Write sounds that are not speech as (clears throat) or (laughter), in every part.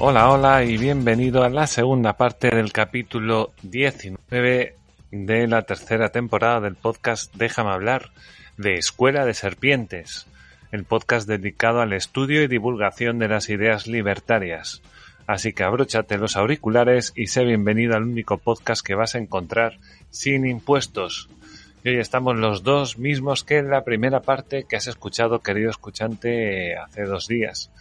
Hola, hola y bienvenido a la segunda parte del capítulo 19 de la tercera temporada del podcast Déjame hablar de Escuela de Serpientes, el podcast dedicado al estudio y divulgación de las ideas libertarias. Así que abróchate los auriculares y sé bienvenido al único podcast que vas a encontrar sin impuestos. Y hoy estamos los dos mismos que en la primera parte que has escuchado, querido escuchante, hace dos días.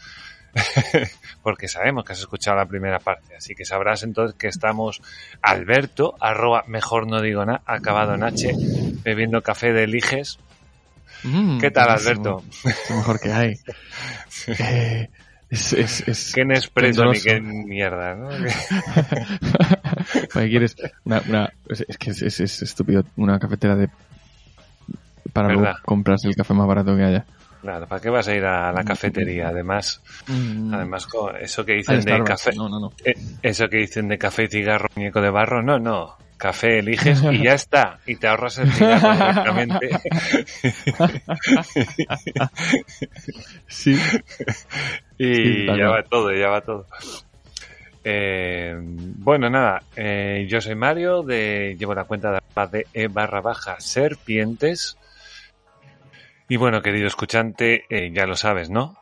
(laughs) porque sabemos que has escuchado la primera parte, así que sabrás entonces que estamos Alberto, arroba mejor no digo nada, acabado en H, bebiendo café de Liges. Mm, ¿Qué tal. Alberto? Es lo mejor que hay. (laughs) Eh, es, es, es, Qué Nespresso ni qué mierda, ¿no? (laughs) ¿para qué quieres una, una- es, que es, es- es estúpido una cafetera de para luego compras el café más barato que haya. Claro, ¿para qué vas a ir a la cafetería? Además, Mm. además co- eso que dicen de café, No, no, no. eh, eso que dicen de café y cigarro, muñeco de barro, no, no. Café eliges y ya está. Y te ahorras el cigarro directamente. Sí. (laughs) Y Sí, ya va todo, ya va todo. Eh, bueno, nada, eh, yo soy Mario, de, llevo la cuenta de, de e barra baja serpientes. Y bueno, querido escuchante, eh, ya lo sabes, ¿no?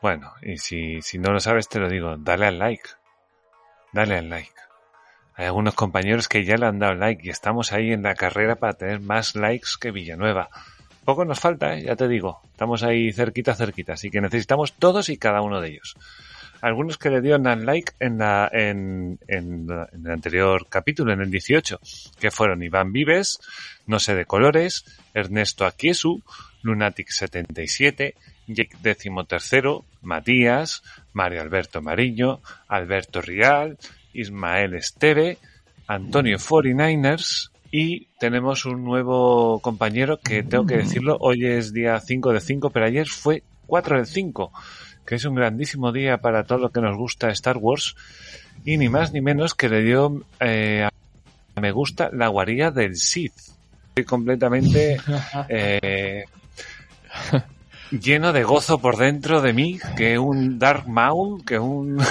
Bueno, y si, si no lo sabes, te lo digo, dale al like. Dale al like. Hay algunos compañeros que ya le han dado like y estamos ahí en la carrera para tener más likes que Villanueva. Poco nos falta, ¿eh? ya te digo. Estamos ahí cerquita, cerquita. Así que necesitamos todos y cada uno de ellos. Algunos que le dieron al like en, la, en, en, en el anterior capítulo, en el 18, que fueron Iván Vives, No sé de colores, Ernesto Aquiesu, Lunatic77, Jake tercero, Matías, Mario Alberto Mariño, Alberto Rial, Ismael Esteve, Antonio 49ers y tenemos un nuevo compañero que tengo que decirlo, hoy es día 5 de 5, pero ayer fue 4 del 5, que es un grandísimo día para todo lo que nos gusta Star Wars y ni más ni menos que le dio eh, a me gusta la guarida del Sith. Estoy completamente (laughs) eh, (laughs) lleno de gozo por dentro de mí, que un Dark Maul, que un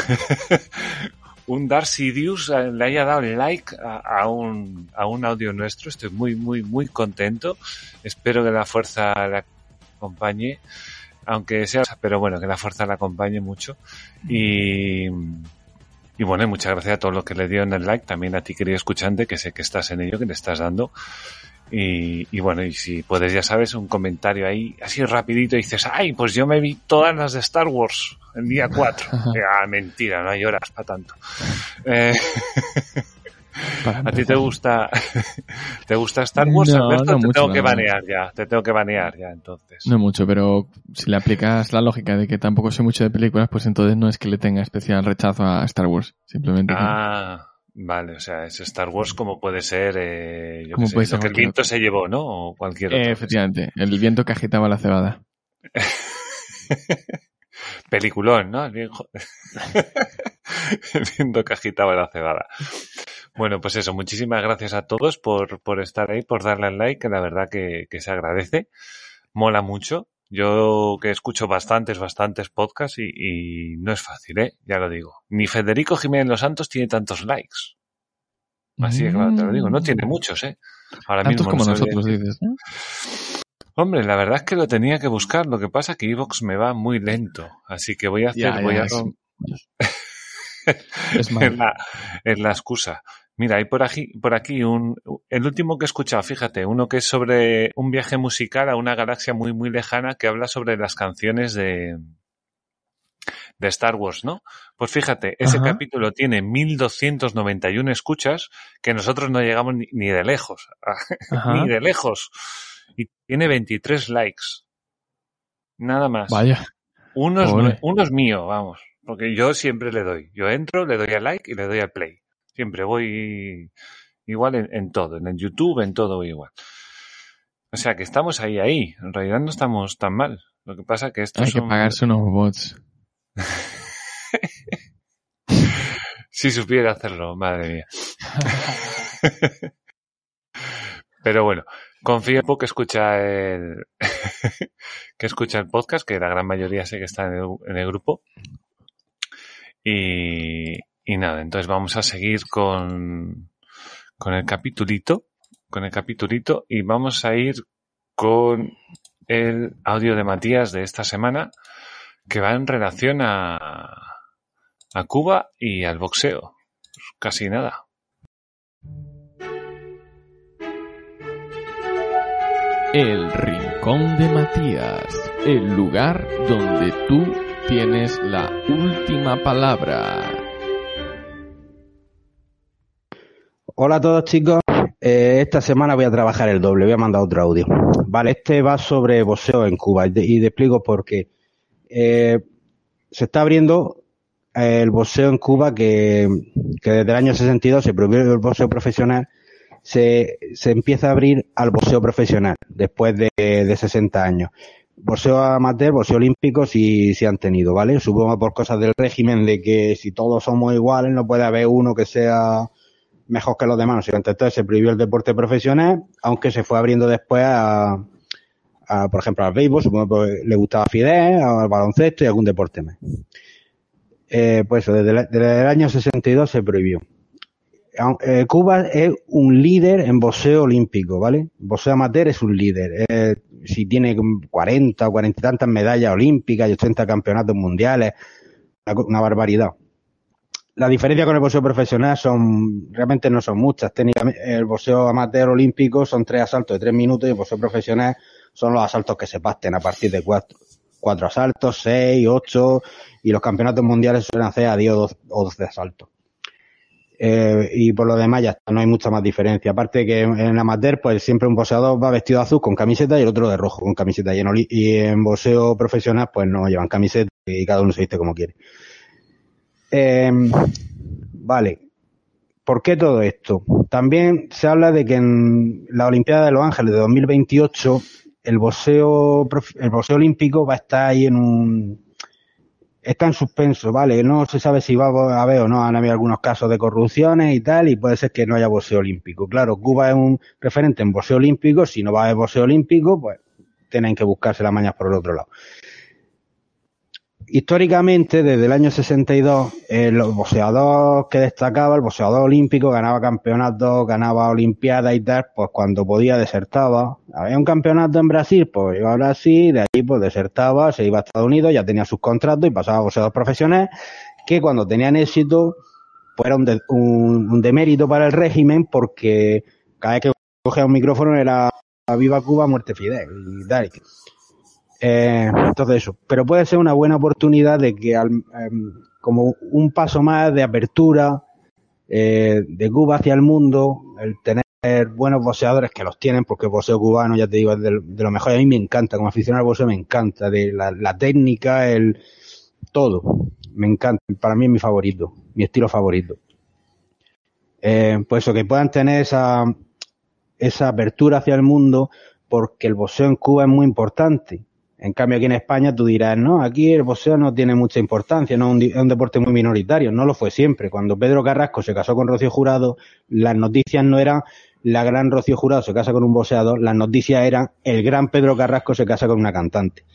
(laughs) un Darth Sidious le haya dado like a, a un, a un audio nuestro. Estoy muy, muy, muy contento. Espero que la fuerza la acompañe, aunque sea, pero bueno, que la fuerza la acompañe mucho. Y, y bueno, muchas gracias a todos los que le dieron el like, también a ti, querido escuchante, que sé que estás en ello, que le estás dando. Y, y bueno, y si puedes, ya sabes, un comentario ahí, así rapidito, y dices, ay, pues yo me vi todas las de Star Wars el día 4. (laughs) ah, mentira, no hay horas para tanto. Eh, (laughs) (laughs) ¿A ti te gusta, te gusta Star Wars, No, Alberto? no te mucho, tengo que banear ya, te tengo que banear ya, entonces. No mucho, pero si le aplicas la lógica de que tampoco sé mucho de películas, pues entonces no es que le tenga especial rechazo a Star Wars. Simplemente Ah, vale, o sea, es Star Wars como puede ser, eh, yo sé, puede lo ser que el viento otro. se llevó, ¿no? O cualquier Eh, otro. efectivamente, el viento que agitaba la cebada. (laughs) Peliculón, ¿no? (laughs) El viento que agitaba la cebada. Bueno, pues eso, muchísimas gracias a todos por, por estar ahí, por darle al like, que la verdad que, que se agradece. Mola mucho. Yo que escucho bastantes, bastantes podcasts y, y no es fácil, ¿eh? Ya lo digo. Ni Federico Jiménez Los Santos tiene tantos likes. Así de claro te lo digo. No tiene muchos, ¿eh? Ahora Tantos mismo como no nosotros, dices. ¿no? Hombre, la verdad es que lo tenía que buscar. Lo que pasa es que Evox me va muy lento. Así que voy a hacer, Ya, ya, voy a (laughs) es- la, es la excusa. Mira, hay por aquí, por aquí un, el último que he escuchado, fíjate, uno que es sobre un viaje musical a una galaxia muy, muy lejana que habla sobre las canciones de, de Star Wars, ¿no? Pues fíjate, ese Ajá. capítulo tiene 1291 escuchas que nosotros no llegamos ni, ni de lejos, (laughs) ni de lejos. Y tiene 23 likes. Nada más. Vaya. Uno es, uno es mío, vamos. Porque yo siempre le doy. Yo entro, le doy al like y le doy al play. Siempre voy igual en, en todo. En el YouTube, en todo voy igual. O sea que estamos ahí, ahí. En realidad no estamos tan mal. Lo que pasa que estos Hay que son... pagarse unos bots. (laughs) Si supiera hacerlo, madre mía. (laughs) Pero bueno, confío en que escucha el (laughs) que escucha el podcast, que la gran mayoría sé que está en el, en el grupo. Y, y nada, entonces vamos a seguir con, con el capitulito, con el capitulito y vamos a ir con el audio de Matías de esta semana que va en relación a, a Cuba y al boxeo. Casi nada. El Rincón de Matías, el lugar donde tú tienes la última palabra. Hola a todos chicos, Eh, esta semana voy a trabajar el doble, voy a mandar otro audio. Vale, este va sobre boxeo en Cuba y te, explico por qué. Eh, se está abriendo eh, el boxeo en Cuba que, que desde el año 62 se prohibió el boxeo profesional, se, se empieza a abrir al boxeo profesional después de, de 60 años. Boxeo amateur, boxeo olímpico sí, sí han tenido, ¿vale? Supongo por cosas del régimen de que si todos somos iguales no puede haber uno que sea mejor que los demás. No sé, entonces se prohibió el deporte profesional, aunque se fue abriendo después a, a, por ejemplo, al béisbol, supongo que le gustaba Fidel, al baloncesto y algún deporte más. Eh, pues desde, el año 62 se prohibió. Eh, Cuba es un líder en boxeo olímpico, ¿vale? Boxeo amateur es un líder. Eh, si tiene 40 o 40 y tantas medallas olímpicas y 80 campeonatos mundiales, una barbaridad. La diferencia con el boxeo profesional son, realmente no son muchas. Técnicamente, el boxeo amateur olímpico son tres asaltos de tres minutos y el boxeo profesional son los asaltos que se pasten a partir de cuatro, cuatro asaltos, seis, ocho, y los campeonatos mundiales suelen hacer a 10 o 12 o 12 asaltos. Eh, y por lo demás ya no hay mucha más diferencia. Aparte que en amateur, pues siempre un boxeador va vestido de azul con camiseta y el otro de rojo con camiseta. Y en, y en boxeo profesional, pues no llevan camiseta y cada uno se viste como quiere. Eh, vale. ¿Por qué todo esto? También se habla de que en la Olimpiada de Los Ángeles de 2028 el boxeo, el olímpico va a estar ahí en un, está en suspenso, ¿vale? No se sabe si va a haber o no, han habido algunos casos de corrupciones y tal, y puede ser que no haya boxeo olímpico. Claro, Cuba es un referente en boxeo olímpico, si no va a haber boxeo olímpico, pues tienen que buscarse las mañas por el otro lado. Históricamente, desde el año 62, eh, los boxeadores que destacaba, el boxeador olímpico, ganaba campeonatos, ganaba olimpiadas y tal, pues cuando podía desertaba. Había un campeonato en Brasil, pues iba a Brasil, de allí pues desertaba, se iba a Estados Unidos, ya tenía sus contratos y pasaba a boxeadores profesionales, que cuando tenían éxito, pues era un, de- un, un demérito para el régimen, porque cada vez que cogía un micrófono era Viva Cuba, muerte Fidel y tal. Eh, entonces eso, pero puede ser una buena oportunidad de que al- em, como un paso más de apertura eh, de Cuba hacia el mundo, el tener buenos boxeadores que los tienen, porque el boxeo cubano, ya te digo, es de, lo mejor. A mí me encanta, como aficionado al boxeo me encanta, de la, la técnica, el todo. Me encanta, para mí es mi favorito, mi estilo favorito. Pues eso, que puedan tener esa, esa apertura hacia el mundo, porque el boxeo en Cuba es muy importante. En cambio, aquí en España tú dirás, no, aquí el boxeo no tiene mucha importancia, no es un, deporte muy minoritario. No lo fue siempre. Cuando Pedro Carrasco se casó con Rocío Jurado, las noticias no eran la gran Rocío Jurado se casa con un boxeador, las noticias eran el gran Pedro Carrasco se casa con una cantante.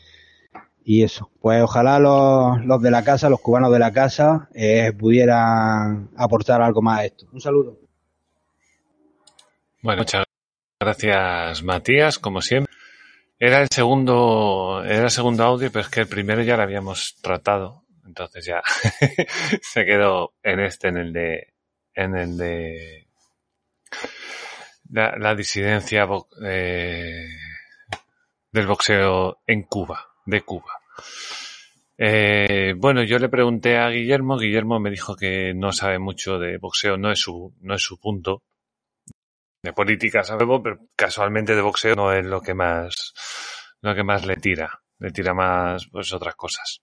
Y eso, pues ojalá los, los de la casa, los cubanos de la casa, eh, pudieran aportar algo más a esto. Un saludo. Bueno, muchas Gracias, Matías, como siempre. Era el segundo, era el segundo audio, pero es que el primero ya lo habíamos tratado. Entonces ya (laughs) se quedó en este, en el de, en el de la, disidencia eh, del boxeo en Cuba, de Cuba. Eh, bueno, yo le pregunté a Guillermo, Guillermo me dijo que no sabe mucho de boxeo, no es su, no es su punto. Política sabemos, pero casualmente de boxeo no es lo que más, lo que más le tira. Le tira más, pues, otras cosas.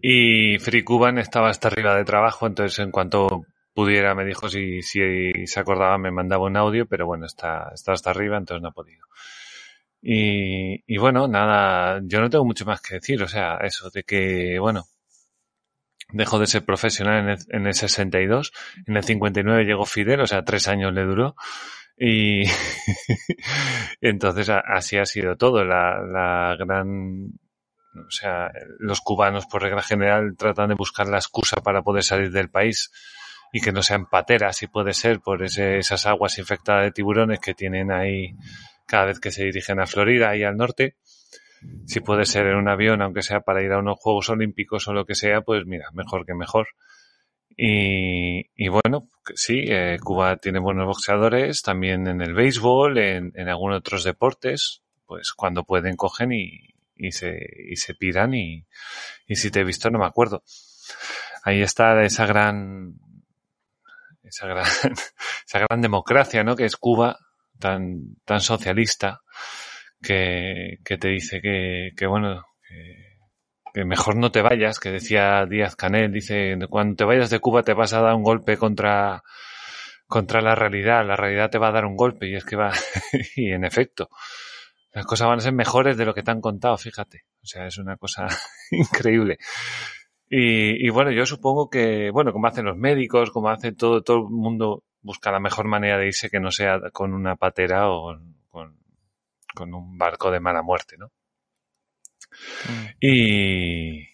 Y Free Cuban estaba hasta arriba de trabajo, entonces en cuanto pudiera me dijo si, si se acordaba me mandaba un audio, pero bueno, está, está hasta arriba, entonces no ha podido. Y, y bueno, nada, yo no tengo mucho más que decir, o sea, eso de que, bueno, dejó de ser profesional en el, en el 62, en el 59 llegó Fidel, o sea, tres años le duró. Y (laughs) entonces así ha sido todo. La, la gran, o sea, los cubanos por regla general tratan de buscar la excusa para poder salir del país y que no sean pateras, si puede ser, por ese, esas aguas infectadas de tiburones que tienen ahí cada vez que se dirigen a Florida y al norte. Si puede ser en un avión, aunque sea para ir a unos Juegos Olímpicos o lo que sea, pues mira, mejor que mejor. Y, y bueno, sí, eh, Cuba tiene buenos boxeadores, también en el béisbol, en, en algunos otros deportes, pues cuando pueden cogen y, y se, y se piran y, y si te he visto no me acuerdo. Ahí está esa gran, esa gran, (laughs) esa gran democracia, ¿no? Que es Cuba, tan, tan socialista, que, que te dice que, que bueno, que, mejor no te vayas, que decía Díaz Canel, dice, cuando te vayas de Cuba te vas a dar un golpe contra, contra la realidad, la realidad te va a dar un golpe y es que va, (laughs) y en efecto, las cosas van a ser mejores de lo que te han contado, fíjate. O sea, es una cosa (laughs) increíble. Y, y, bueno, yo supongo que, bueno, como hacen los médicos, como hace todo, todo el mundo busca la mejor manera de irse que no sea con una patera o con, con un barco de mala muerte, ¿no? Mm. Y...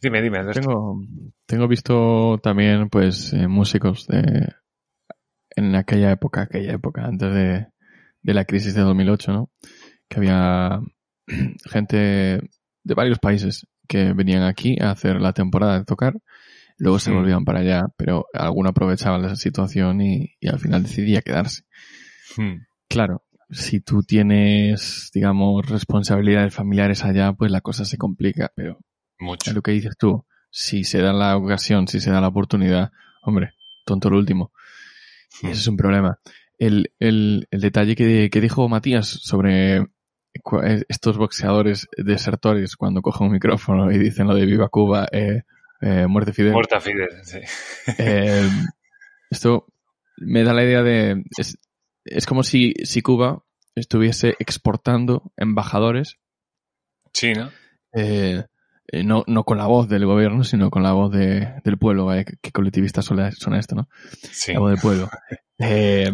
Dime, dime. Tengo, tengo visto también, pues, eh, músicos de... En aquella época, aquella época, antes de, de la crisis de 2008, ¿no? Que había (clears throat) gente de varios países que venían aquí a hacer la temporada de tocar, luego se volvían para allá, pero alguno aprovechaba la situación y, y al final decidía quedarse. Hmm. Claro, si tú tienes, digamos, responsabilidades familiares allá, pues la cosa se complica, pero Mucho. lo que dices tú, si se da la ocasión, si se da la oportunidad, hombre, tonto lo último. Y ese es un problema. El, el, el detalle que, que dijo Matías sobre estos boxeadores desertores cuando cogen un micrófono y dicen lo de Viva Cuba, eh, eh, muerte Fidel. Muerta Fidel, sí. Eh, esto me da la idea de... Es, es como si, si Cuba estuviese exportando embajadores. Sí, ¿no? Eh, no, no con la voz del gobierno, sino con la voz de, del pueblo. Vaya, qué colectivista suena esto, ¿no? Sí. La voz del pueblo. (laughs) Eh,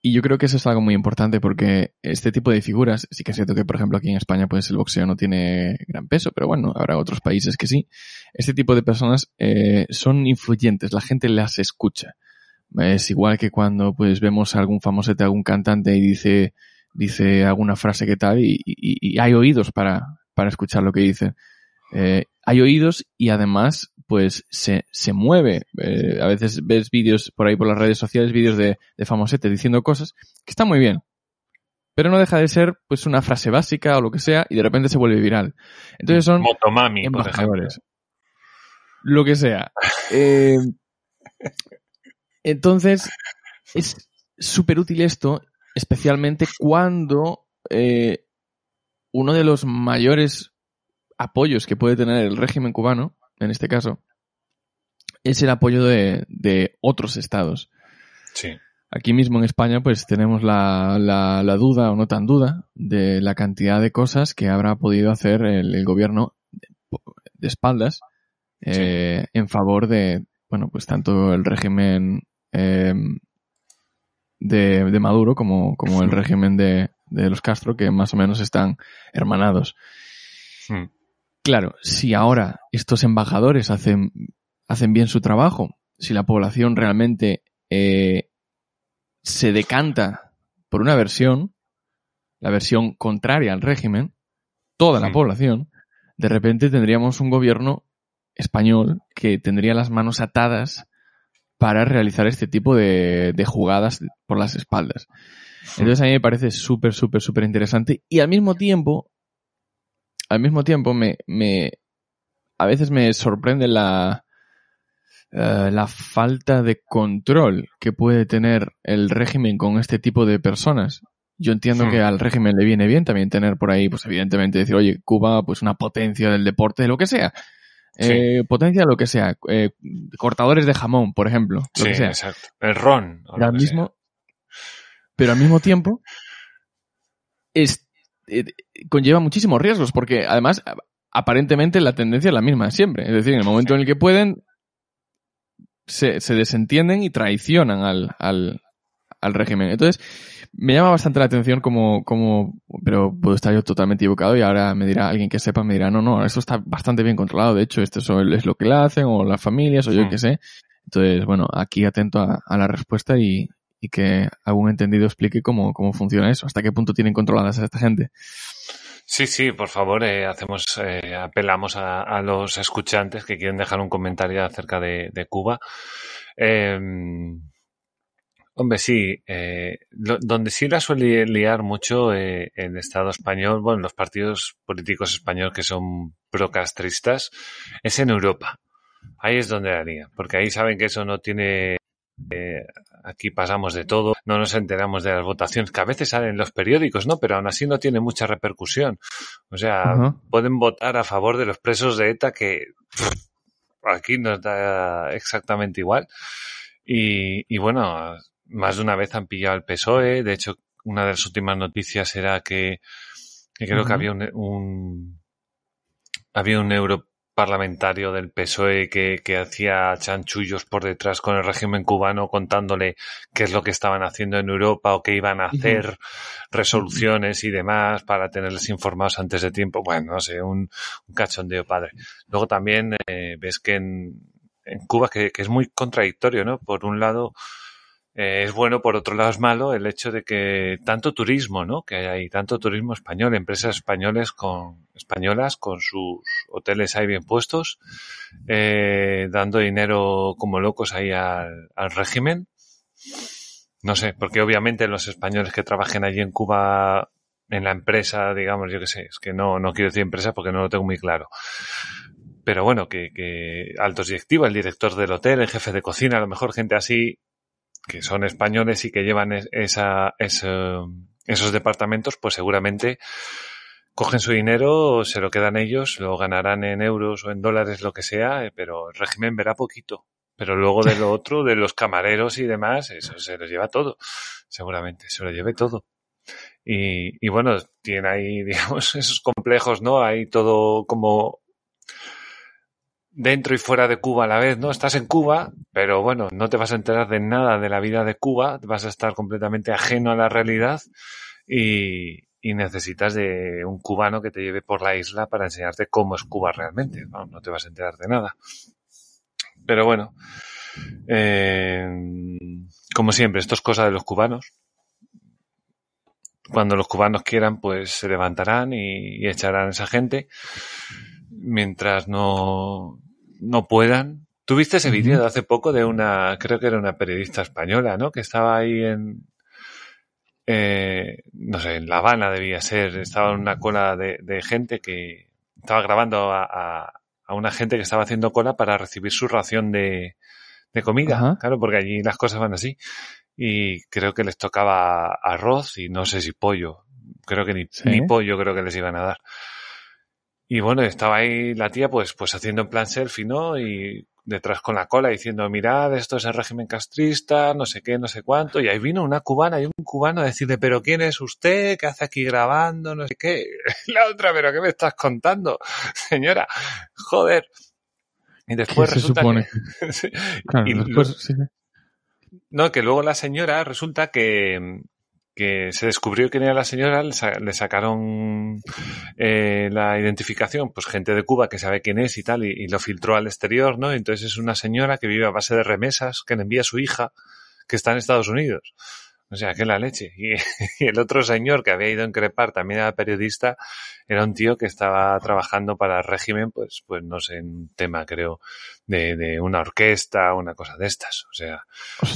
y yo creo que eso es algo muy importante porque este tipo de figuras, sí que es cierto que, por ejemplo, aquí en España, pues el boxeo no tiene gran peso, pero bueno, habrá otros países que sí. Este tipo de personas eh, son influyentes, la gente las escucha. Es igual que cuando pues vemos a algún famosete, algún cantante y dice, dice alguna frase que tal y, y, y hay oídos para, para escuchar lo que dice. Eh, hay oídos y además pues se, se mueve. Eh, a veces ves vídeos por ahí por las redes sociales, vídeos de, de famosetes diciendo cosas que están muy bien. Pero no deja de ser pues una frase básica o lo que sea y de repente se vuelve viral. Entonces son Motomami, embajadores. Lo que sea. (laughs) Eh, entonces, (laughs) es súper útil esto, especialmente cuando eh, uno de los mayores apoyos que puede tener el régimen cubano, en este caso, es el apoyo de, de otros estados. Sí. Aquí mismo en España, pues tenemos la, la, la, duda o no tan duda de la cantidad de cosas que habrá podido hacer el, el gobierno de, de espaldas eh, sí. en favor de, bueno, pues tanto el régimen eh, de, de, Maduro como, como el régimen de, de, los Castro, que más o menos están hermanados. Hmm. Claro, si ahora estos embajadores hacen, hacen bien su trabajo, si la población realmente eh, se decanta por una versión, la versión contraria al régimen, toda la Mm. población, de repente tendríamos un gobierno español que tendría las manos atadas para realizar este tipo de, de jugadas por las espaldas. Entonces a mí me parece súper, súper, súper interesante y al mismo tiempo, al mismo tiempo me, me a veces me sorprende la, eh, la falta de control que puede tener el régimen con este tipo de personas. Yo entiendo Hmm. que al régimen le viene bien también tener por ahí, pues evidentemente decir, oye, Cuba, pues una potencia del deporte, de lo que sea. Sí. Eh, potencia lo que sea. Eh, cortadores de jamón, por ejemplo. Lo Sí, que sea. exacto. El ron. o Pero al mismo, pero al mismo tiempo (laughs) es, eh, conlleva muchísimos riesgos porque además aparentemente la tendencia es la misma siempre. Es decir, en el momento en el que pueden se, se desentienden y traicionan al, al, al régimen. Entonces, me llama bastante la atención como, como, pero puedo estar yo totalmente equivocado y ahora me dirá alguien que sepa, me dirá, no, no, esto está bastante bien controlado, de hecho, esto es- lo que le hacen, o las familias, o yo qué sé. Entonces, bueno, aquí atento a, a la respuesta y, y que algún entendido explique cómo, cómo funciona eso, hasta qué punto tienen controladas a esta gente. Sí, sí, por favor, eh, hacemos, eh, apelamos a, a los escuchantes que quieren dejar un comentario acerca de, de Cuba. Eh, hombre, sí, eh, lo- donde sí la suele liar mucho eh, el Estado español, bueno, los partidos políticos españoles que son procastristas, es en Europa. Ahí es donde la lía, porque ahí saben que eso no tiene eh, aquí pasamos de todo, no nos enteramos de las votaciones que a veces salen en los periódicos, ¿no? Pero aún así no tiene mucha repercusión. O sea, pueden votar a favor de los presos de ETA que pff, aquí nos da exactamente igual. Y, y bueno, más de una vez han pillado al PSOE. De hecho, una de las últimas noticias era que, que creo que había un, un- había un europarlamentario del PSOE que, que hacía chanchullos por detrás con el régimen cubano contándole qué es lo que estaban haciendo en Europa o qué iban a hacer, resoluciones y demás para tenerles informados antes de tiempo. Bueno, no sé, un, un cachondeo padre. Luego también eh, ves que en, en Cuba, que, que es muy contradictorio, ¿no? Por un lado, eh, es bueno, por otro lado es malo el hecho de que tanto turismo, ¿no? Que hay tanto turismo español, empresas españoles con, españolas con sus hoteles ahí bien puestos, eh, dando dinero como locos ahí al, al régimen. No sé, porque obviamente los españoles que trabajen allí en Cuba en la empresa, digamos, yo qué sé, es que no, no quiero decir empresa porque no lo tengo muy claro. Pero bueno, que, que altos directivos, el director del hotel, el jefe de cocina, a lo mejor gente así, que son españoles y que llevan es- esa, ese- esos departamentos, pues seguramente cogen su dinero, se lo quedan ellos, lo ganarán en euros o en dólares, lo que sea, eh, pero el régimen verá poquito. Pero luego de lo (laughs) otro, de los camareros y demás, eso se lo lleva todo, seguramente, se lo lleve todo. Y, y bueno, tiene ahí, (laughs) digamos, esos complejos, ¿no? Hay todo como dentro y fuera de Cuba a la vez, ¿no? Estás en Cuba, pero bueno, no te vas a enterar de nada de la vida de Cuba, vas a estar completamente ajeno a la realidad y, necesitas de un cubano que te lleve por la isla para enseñarte cómo es Cuba realmente. No, no te vas a enterar de nada. Pero bueno, eh, como siempre, esto es cosa de los cubanos. Cuando los cubanos quieran, pues se levantarán y echarán a esa gente. Mientras no, no puedan. ¿Tuviste ese vídeo de hace poco de una, creo que era una periodista española, ¿no? Que estaba ahí en, eh, no sé, en La Habana debía ser, estaba en una cola de, de gente que estaba grabando a, a- a una gente que estaba haciendo cola para recibir su ración de, de comida, Ajá. claro, porque allí las cosas van así. Y creo que les tocaba arroz y no sé si pollo. Creo que ni, Sí. ni pollo creo que les iban a dar. Y bueno, estaba ahí la tía pues, pues haciendo en plan selfie, ¿no? Y detrás con la cola diciendo, mirad, esto es el régimen castrista, no sé qué, no sé cuánto. Y ahí vino una cubana y un cubano a decirle, pero ¿quién es usted? ¿Qué hace aquí grabando? No sé qué. (laughs) La otra, pero ¿qué me estás contando? Señora, joder. Y después ¿Qué se resulta supone? que... (laughs) Sí. Claro, Y después, lo- sí, sí. no, que luego la señora resulta que, que se descubrió quién era la señora, le, sa- le sacaron eh, la identificación, pues gente de Cuba que sabe quién es y tal, y, y lo filtró al exterior, ¿no? Entonces es una señora que vive a base de remesas, que le envía a su hija, que está en Estados Unidos. O sea, que la leche. (laughs) Y, el otro señor que había ido a increpar, también era periodista, era un tío que estaba trabajando para el régimen, pues, pues no sé, en un tema, creo, de, de una orquesta, una cosa de estas. O sea,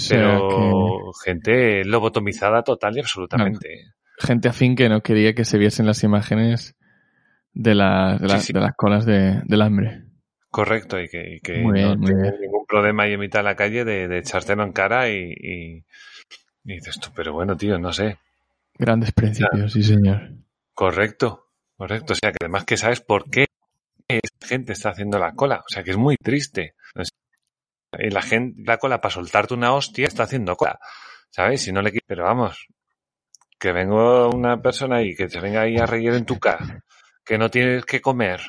pero gente lobotomizada total y absolutamente. gente afín que no quería que se viesen las imágenes de, la, de, de las colas de, del hambre. Correcto, y que, no tiene ningún problema ahí en mitad de la calle de, de echártelo en cara y y dices tú, pero bueno, tío, no sé. Grandes principios, sí, señor. Correcto, correcto. O sea, que además que sabes por qué esta gente está haciendo la cola. O sea, que es muy triste. Y la gente, la cola para soltarte una hostia está haciendo cola. ¿Sabes? Si no le Pero vamos, que vengo una persona ahí que te venga ahí a reír en tu cara, que no tienes que comer,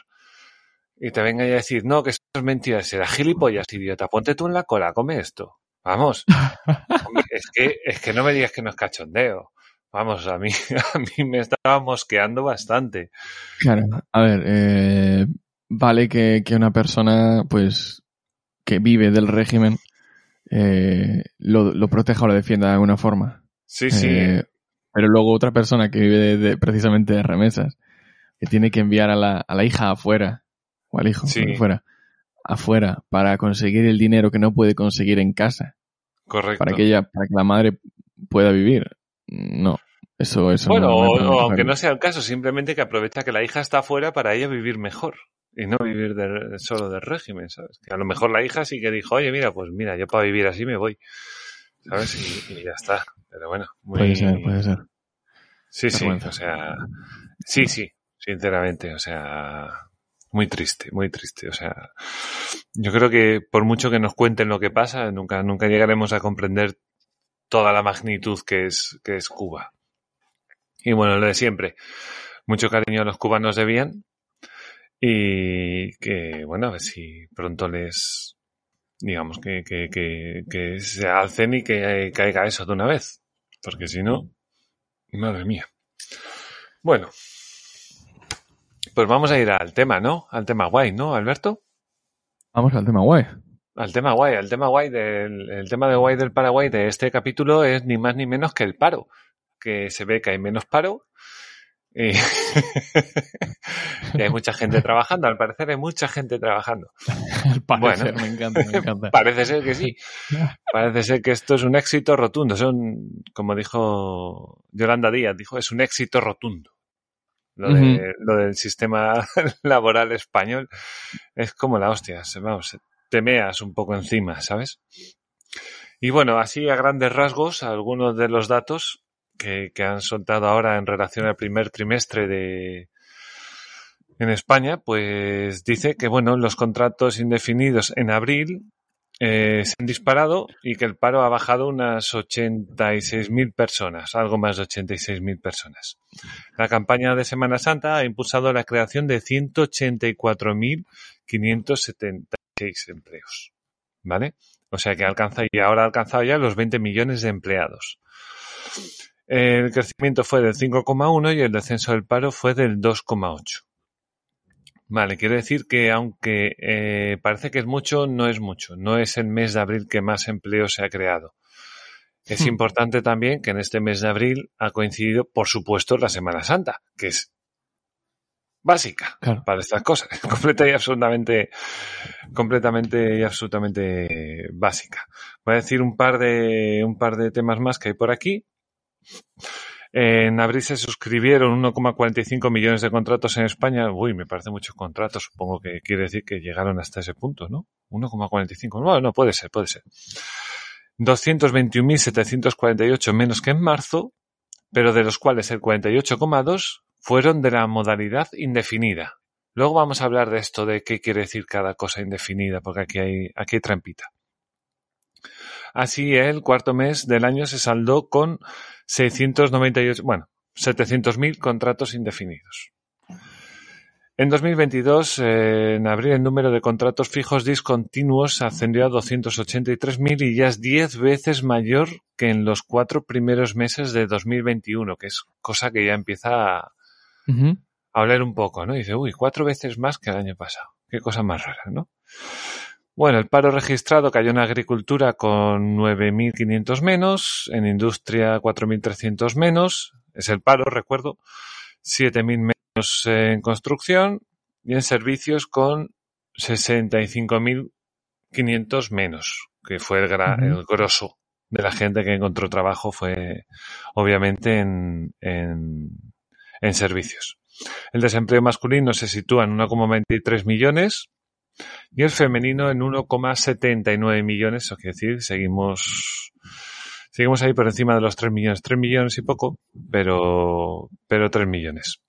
y te venga a decir, no, que eso es mentira, será gilipollas, idiota, ponte tú en la cola, come esto. Vamos, (laughs) es que, es que no me digas que no es cachondeo. Vamos, a mí, (laughs) a mí me estaba mosqueando bastante. Claro, a ver, eh, vale que, que, una persona, pues, que vive del régimen, eh, lo, lo, proteja o lo defienda de alguna forma. Sí, sí. Eh, pero luego otra persona que vive de, precisamente de remesas, que tiene que enviar a la, a la hija afuera, o al hijo afuera, afuera para conseguir el dinero que no puede conseguir en casa. Correcto. Para que ella, para que la madre pueda vivir. No, eso, eso. Bueno, o, aunque no sea el caso, simplemente que aprovecha que la hija está afuera para ella vivir mejor y no vivir de, solo del régimen, ¿sabes? Que a lo mejor la hija sí que dijo, oye, mira, pues mira, yo para vivir así me voy, ¿sabes? Y, ya está. Pero bueno, muy... Puede ser, puede ser. Sí, sí, o sea, sí, sí, sinceramente, o sea, muy triste, muy triste. O sea, yo creo que por mucho que nos cuenten lo que pasa, nunca, nunca llegaremos a comprender toda la magnitud que es, que es Cuba. Y bueno, lo de siempre. Mucho cariño a los cubanos debían. Y que, bueno, a ver si pronto les, digamos, que, que, que, que se alcen y que caiga eso de una vez. Porque si no, madre mía. Bueno, pues vamos a ir al tema, ¿no? Al tema guay, ¿no, Alberto? Vamos al tema guay. Al tema guay, al tema guay del el tema de guay del Paraguay de este capítulo es ni más ni menos que el paro. Que se ve que hay menos paro y, (laughs) hay mucha gente trabajando. Al parecer hay mucha gente trabajando. (laughs) bueno, me encanta, me encanta. (laughs) Parece ser que sí. Parece ser que esto es un éxito rotundo. Son, como dijo Yolanda Díaz, dijo, es un éxito rotundo. Lo, de, lo del sistema (laughs) laboral español es como la hostia, vamos, te meas un poco encima, ¿sabes? Y bueno, así a grandes rasgos, algunos de los datos que, que han soltado ahora en relación al primer trimestre de, en España, pues dice que bueno, los contratos indefinidos en abril eh, se han disparado y que el paro ha bajado unas 86.000 personas, algo más de 86.000 personas. La campaña de Semana Santa ha impulsado la creación de 184.576 empleos. ¿Vale? O sea que alcanza y ahora ha alcanzado ya los 20 millones de empleados. El crecimiento fue del 5,1 y el descenso del paro fue del 2,8. Vale, quiero decir que aunque eh, parece que es mucho, no es mucho. No es el mes de abril que más empleo se ha creado. Es hmm. importante también que en este mes de abril ha coincidido, por supuesto, la Semana Santa, que es básica para estas cosas, (laughs) completa y absolutamente, completamente y absolutamente básica. Voy a decir un par de, un par de temas más que hay por aquí. En abril se suscribieron 1,45 millones de contratos en España. Uy, me parece muchos contratos. Supongo que quiere decir que llegaron hasta ese punto, ¿no? 1,45. No, no, puede ser, puede ser. 221.748 menos que en marzo, pero de los cuales el 48,2 fueron de la modalidad indefinida. Luego vamos a hablar de esto, de qué quiere decir cada cosa indefinida, porque aquí hay, aquí hay trampita. Así, el cuarto mes del año se saldó con 698, bueno, 700.000 contratos indefinidos. En 2022, eh, en abril, el número de contratos fijos discontinuos ascendió a 283.000 y ya es 10 veces mayor que en los cuatro primeros meses de 2021, que es cosa que ya empieza a, hablar un poco, ¿no? dice, uy, cuatro veces más que el año pasado. Qué cosa más rara, ¿no? Bueno, el paro registrado cayó en agricultura con 9.500 menos, en industria 4.300 menos, es el paro, recuerdo, 7.000 menos en construcción y en servicios con 65.500 menos, que fue el, gra- el grosso de la gente que encontró trabajo fue obviamente en, en, en servicios. El desempleo masculino se sitúa en 1,23 millones y el femenino en 1,79 millones, quiere decir, seguimos seguimos ahí por encima de los 3 millones, 3 millones y poco, pero pero 3 millones.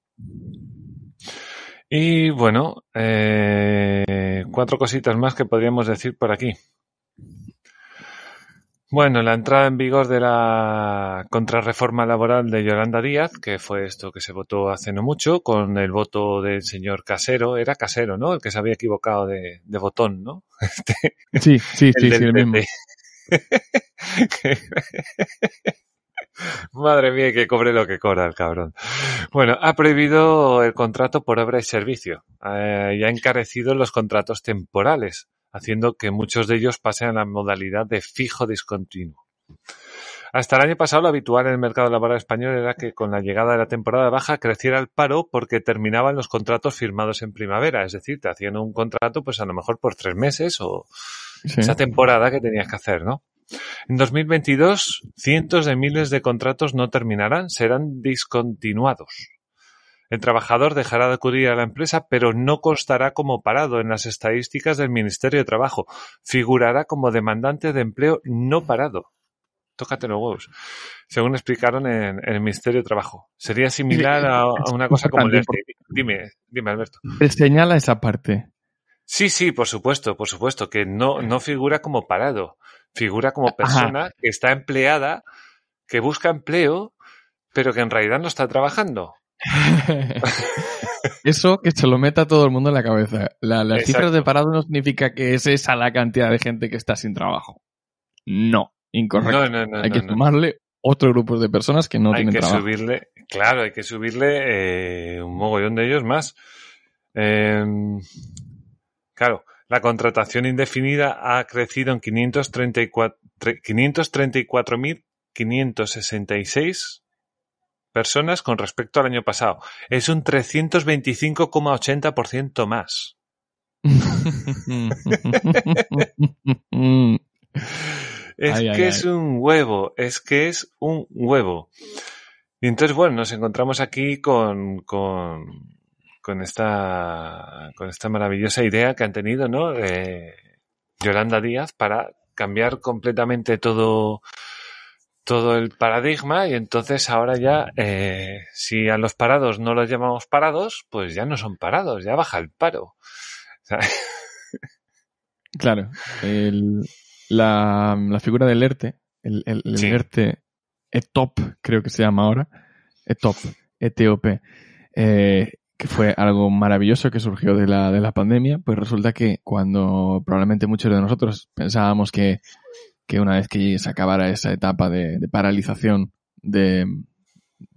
Y bueno, eh, cuatro cositas más que podríamos decir por aquí. Bueno, la entrada en vigor de la contrarreforma laboral de Yolanda Díaz, que fue esto que se votó hace no mucho, con el voto del señor Casero, era Casero, ¿no? El que se había equivocado de, de botón, ¿no? (laughs) Sí, sí, El sí, del sí, el mismo. (laughs) Madre mía, que cobre lo que cobra el cabrón. Bueno, ha prohibido el contrato por obra y servicio eh, y ha encarecido los contratos temporales, haciendo que muchos de ellos pasen a la modalidad de fijo discontinuo. Hasta el año pasado lo habitual en el mercado laboral español era que con la llegada de la temporada baja creciera el paro porque terminaban los contratos firmados en primavera, es decir, te hacían un contrato pues a lo mejor por tres meses o Sí. esa temporada que tenías que hacer, ¿no? En 2022, cientos de miles de contratos no terminarán, serán discontinuados. El trabajador dejará de acudir a la empresa, pero no constará como parado en las estadísticas del Ministerio de Trabajo. Figurará como demandante de empleo no parado. Tócate los huevos. Según explicaron en, en el Ministerio de Trabajo. Sería similar a, a una cosa como el ERTE. Dime, dime, Alberto. Te señala esa parte. Sí, sí, por supuesto, por supuesto, que no, no figura como parado, figura como persona que está empleada, que busca empleo, pero que en realidad no está trabajando. (laughs) Eso que se lo meta todo el mundo en la cabeza. La- las Exacto. cifras de parado no significa que es esa la cantidad de gente que está sin trabajo. No, incorrecto. No, no, no. Hay que sumarle otro grupo de personas que no hay tienen que trabajo. subirle, claro, hay que subirle eh, un mogollón de ellos más. Em, claro, la contratación indefinida ha crecido en 534 tre- 534.566 personas con respecto al año pasado. Es un 325,80% más. (laughs) Es Ay, que ay. es un huevo, es que es un huevo. Y entonces, bueno, nos encontramos aquí con, con, con esta, con esta maravillosa idea que han tenido, ¿no? De Yolanda Díaz para cambiar completamente todo, todo el paradigma y entonces ahora ya, eh, si a los parados no los llamamos parados, pues ya no son parados, ya baja el paro. (laughs) Claro, el- la, la figura del ERTE, el, el, el Sí. ERTE ETOP, creo que se llama ahora, ETOP, ETOP, eh, que fue algo maravilloso que surgió de la, de la pandemia, pues resulta que cuando probablemente muchos de nosotros pensábamos que, que una vez que se acabara esa etapa de, de paralización de,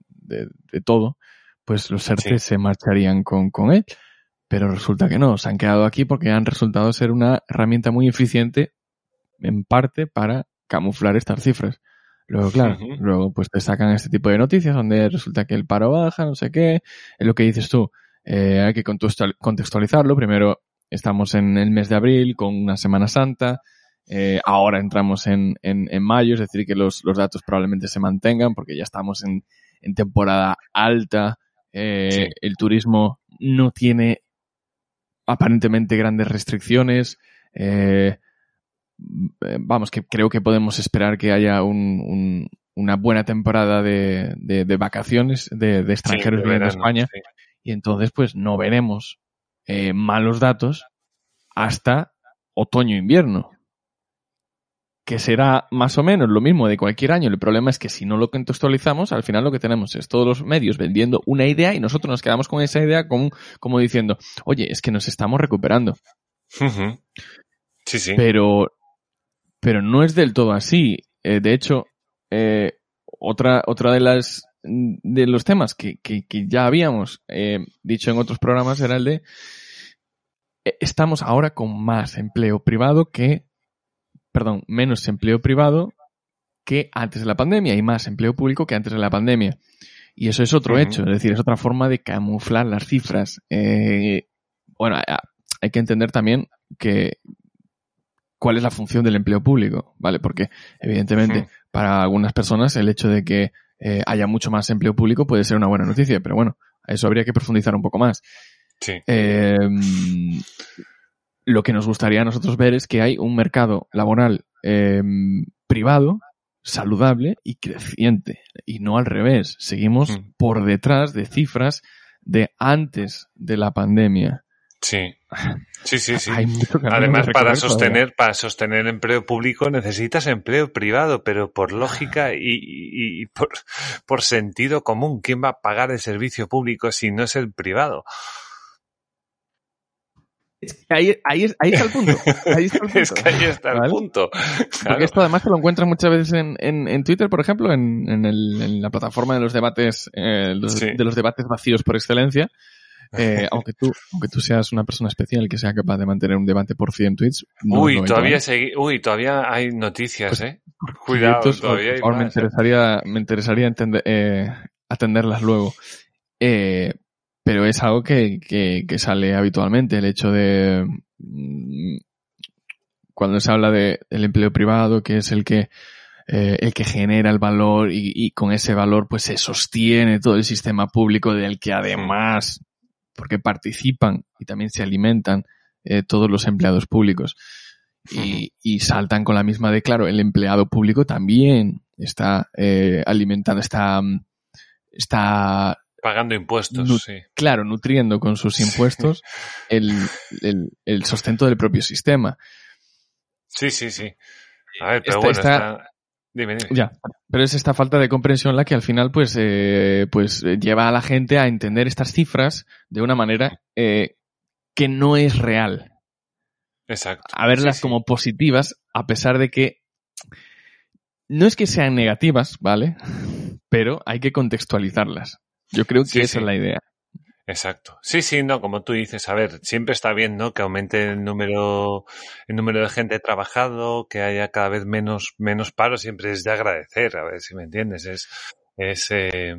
de, de todo, pues los ERTE se marcharían con, con él. Pero resulta que no, se han quedado aquí porque han resultado ser una herramienta muy eficiente, en parte, para camuflar estas cifras. Luego, claro, luego pues te sacan este tipo de noticias donde resulta que el paro baja, no sé qué, es lo que dices tú. Eh, hay que contextual- contextualizarlo. Primero, estamos en el mes de abril con una Semana Santa. Eh, ahora entramos en, en, en mayo, es decir, que los, los datos probablemente se mantengan porque ya estamos en, en temporada alta. Eh, Sí. El turismo no tiene aparentemente grandes restricciones. Eh, vamos, que creo que podemos esperar que haya un- un- una buena temporada de, de- de vacaciones de, de extranjeros sí, viniendo a España sí. y entonces pues no veremos malos datos hasta otoño-invierno. Que será más o menos lo mismo de cualquier año. El problema es que si no lo contextualizamos, al final lo que tenemos es todos los medios vendiendo una idea y nosotros nos quedamos con esa idea como, como diciendo, oye, es que nos estamos recuperando. Sí, sí. Pero, pero no es del todo así. Eh, de hecho, eh, otra, otra de las de los temas que, que, que ya habíamos eh, dicho en otros programas era el de eh, estamos ahora con más empleo privado que, perdón, menos empleo privado que antes de la pandemia y más empleo público que antes de la pandemia. Y eso es otro hecho, es decir, es otra forma de camuflar las cifras. Eh, bueno, hay que entender también que cuál es la función del empleo público, ¿vale? Porque, evidentemente, para algunas personas el hecho de que eh, haya mucho más empleo público puede ser una buena noticia, pero bueno, a eso habría que profundizar un poco más. Sí. Em, lo que nos gustaría a nosotros ver es que hay un mercado laboral em, privado saludable y creciente y no al revés. Seguimos Mm. por detrás de cifras de antes de la pandemia. Sí. Sí, sí, sí. Además, para sostener, para sostener empleo público necesitas empleo privado, pero por lógica y, y- y por, por sentido común, ¿quién va a pagar el servicio público si no es el privado? Ahí, ahí, es- ahí está el punto. Ahí está el (laughs) punto. Es que ahí está el ¿Vale? punto. Porque Claro. esto además te lo encuentras muchas veces en, en, en Twitter, por ejemplo, en, en, el- en la plataforma de los debates, eh, los- Sí. de los debates vacíos por excelencia. Eh, (laughs) aunque tú, aunque tú seas una persona especial que sea capaz de mantener un debate por 100 tweets. no Uy, es todavía segui- uy, todavía hay noticias, ¿eh? Sí, Cuidado, entonces, todavía por hay favor, me ¿eh? interesaría, me interesaría entender, eh, atenderlas luego. Eh, pero es algo que, que, que sale habitualmente, el hecho de mm, cuando se habla de el empleo privado, que es el que eh, el que genera el valor y, y con ese valor pues se sostiene todo el sistema público del que además porque participan y también se alimentan eh, todos los empleados públicos. Y, y saltan con la misma de claro el empleado público también está eh, alimentando está está Pagando impuestos, Nu- sí. claro nutriendo con sus impuestos el, el, el sustento del propio sistema Sí, sí, sí. A ver, pero Esta- bueno, esta- está... Dime, dime. Ya, pero es esta falta de comprensión la que al final pues, eh, pues eh, lleva a la gente a entender estas cifras de una manera eh, que no es real. Exacto. A verlas Sí, sí. como positivas a pesar de que no es que sean negativas, ¿vale? Pero hay que contextualizarlas. Yo creo que Sí, esa sí. es la idea. Exacto. Sí, sí, no, como tú dices, a ver, siempre está bien, ¿no? Que aumente el número, el número de gente trabajado, que haya cada vez menos, menos paro, siempre es de agradecer, a ver si me entiendes, es, es, eh,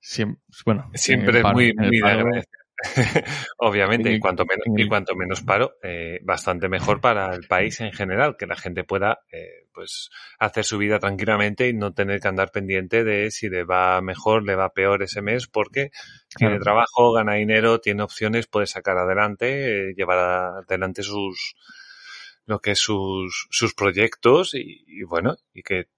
Siem- bueno, en siempre es muy, muy de agradecer. (laughs) Obviamente, en y cuanto menos, en y cuanto menos paro, eh, bastante mejor para el país en general, que la gente pueda, eh, pues, hacer su vida tranquilamente y no tener que andar pendiente de si le va mejor, le va peor ese mes, porque tiene trabajo, gana dinero, tiene opciones, puede sacar adelante, eh, llevar adelante sus, lo que es sus, sus proyectos y, y bueno, y que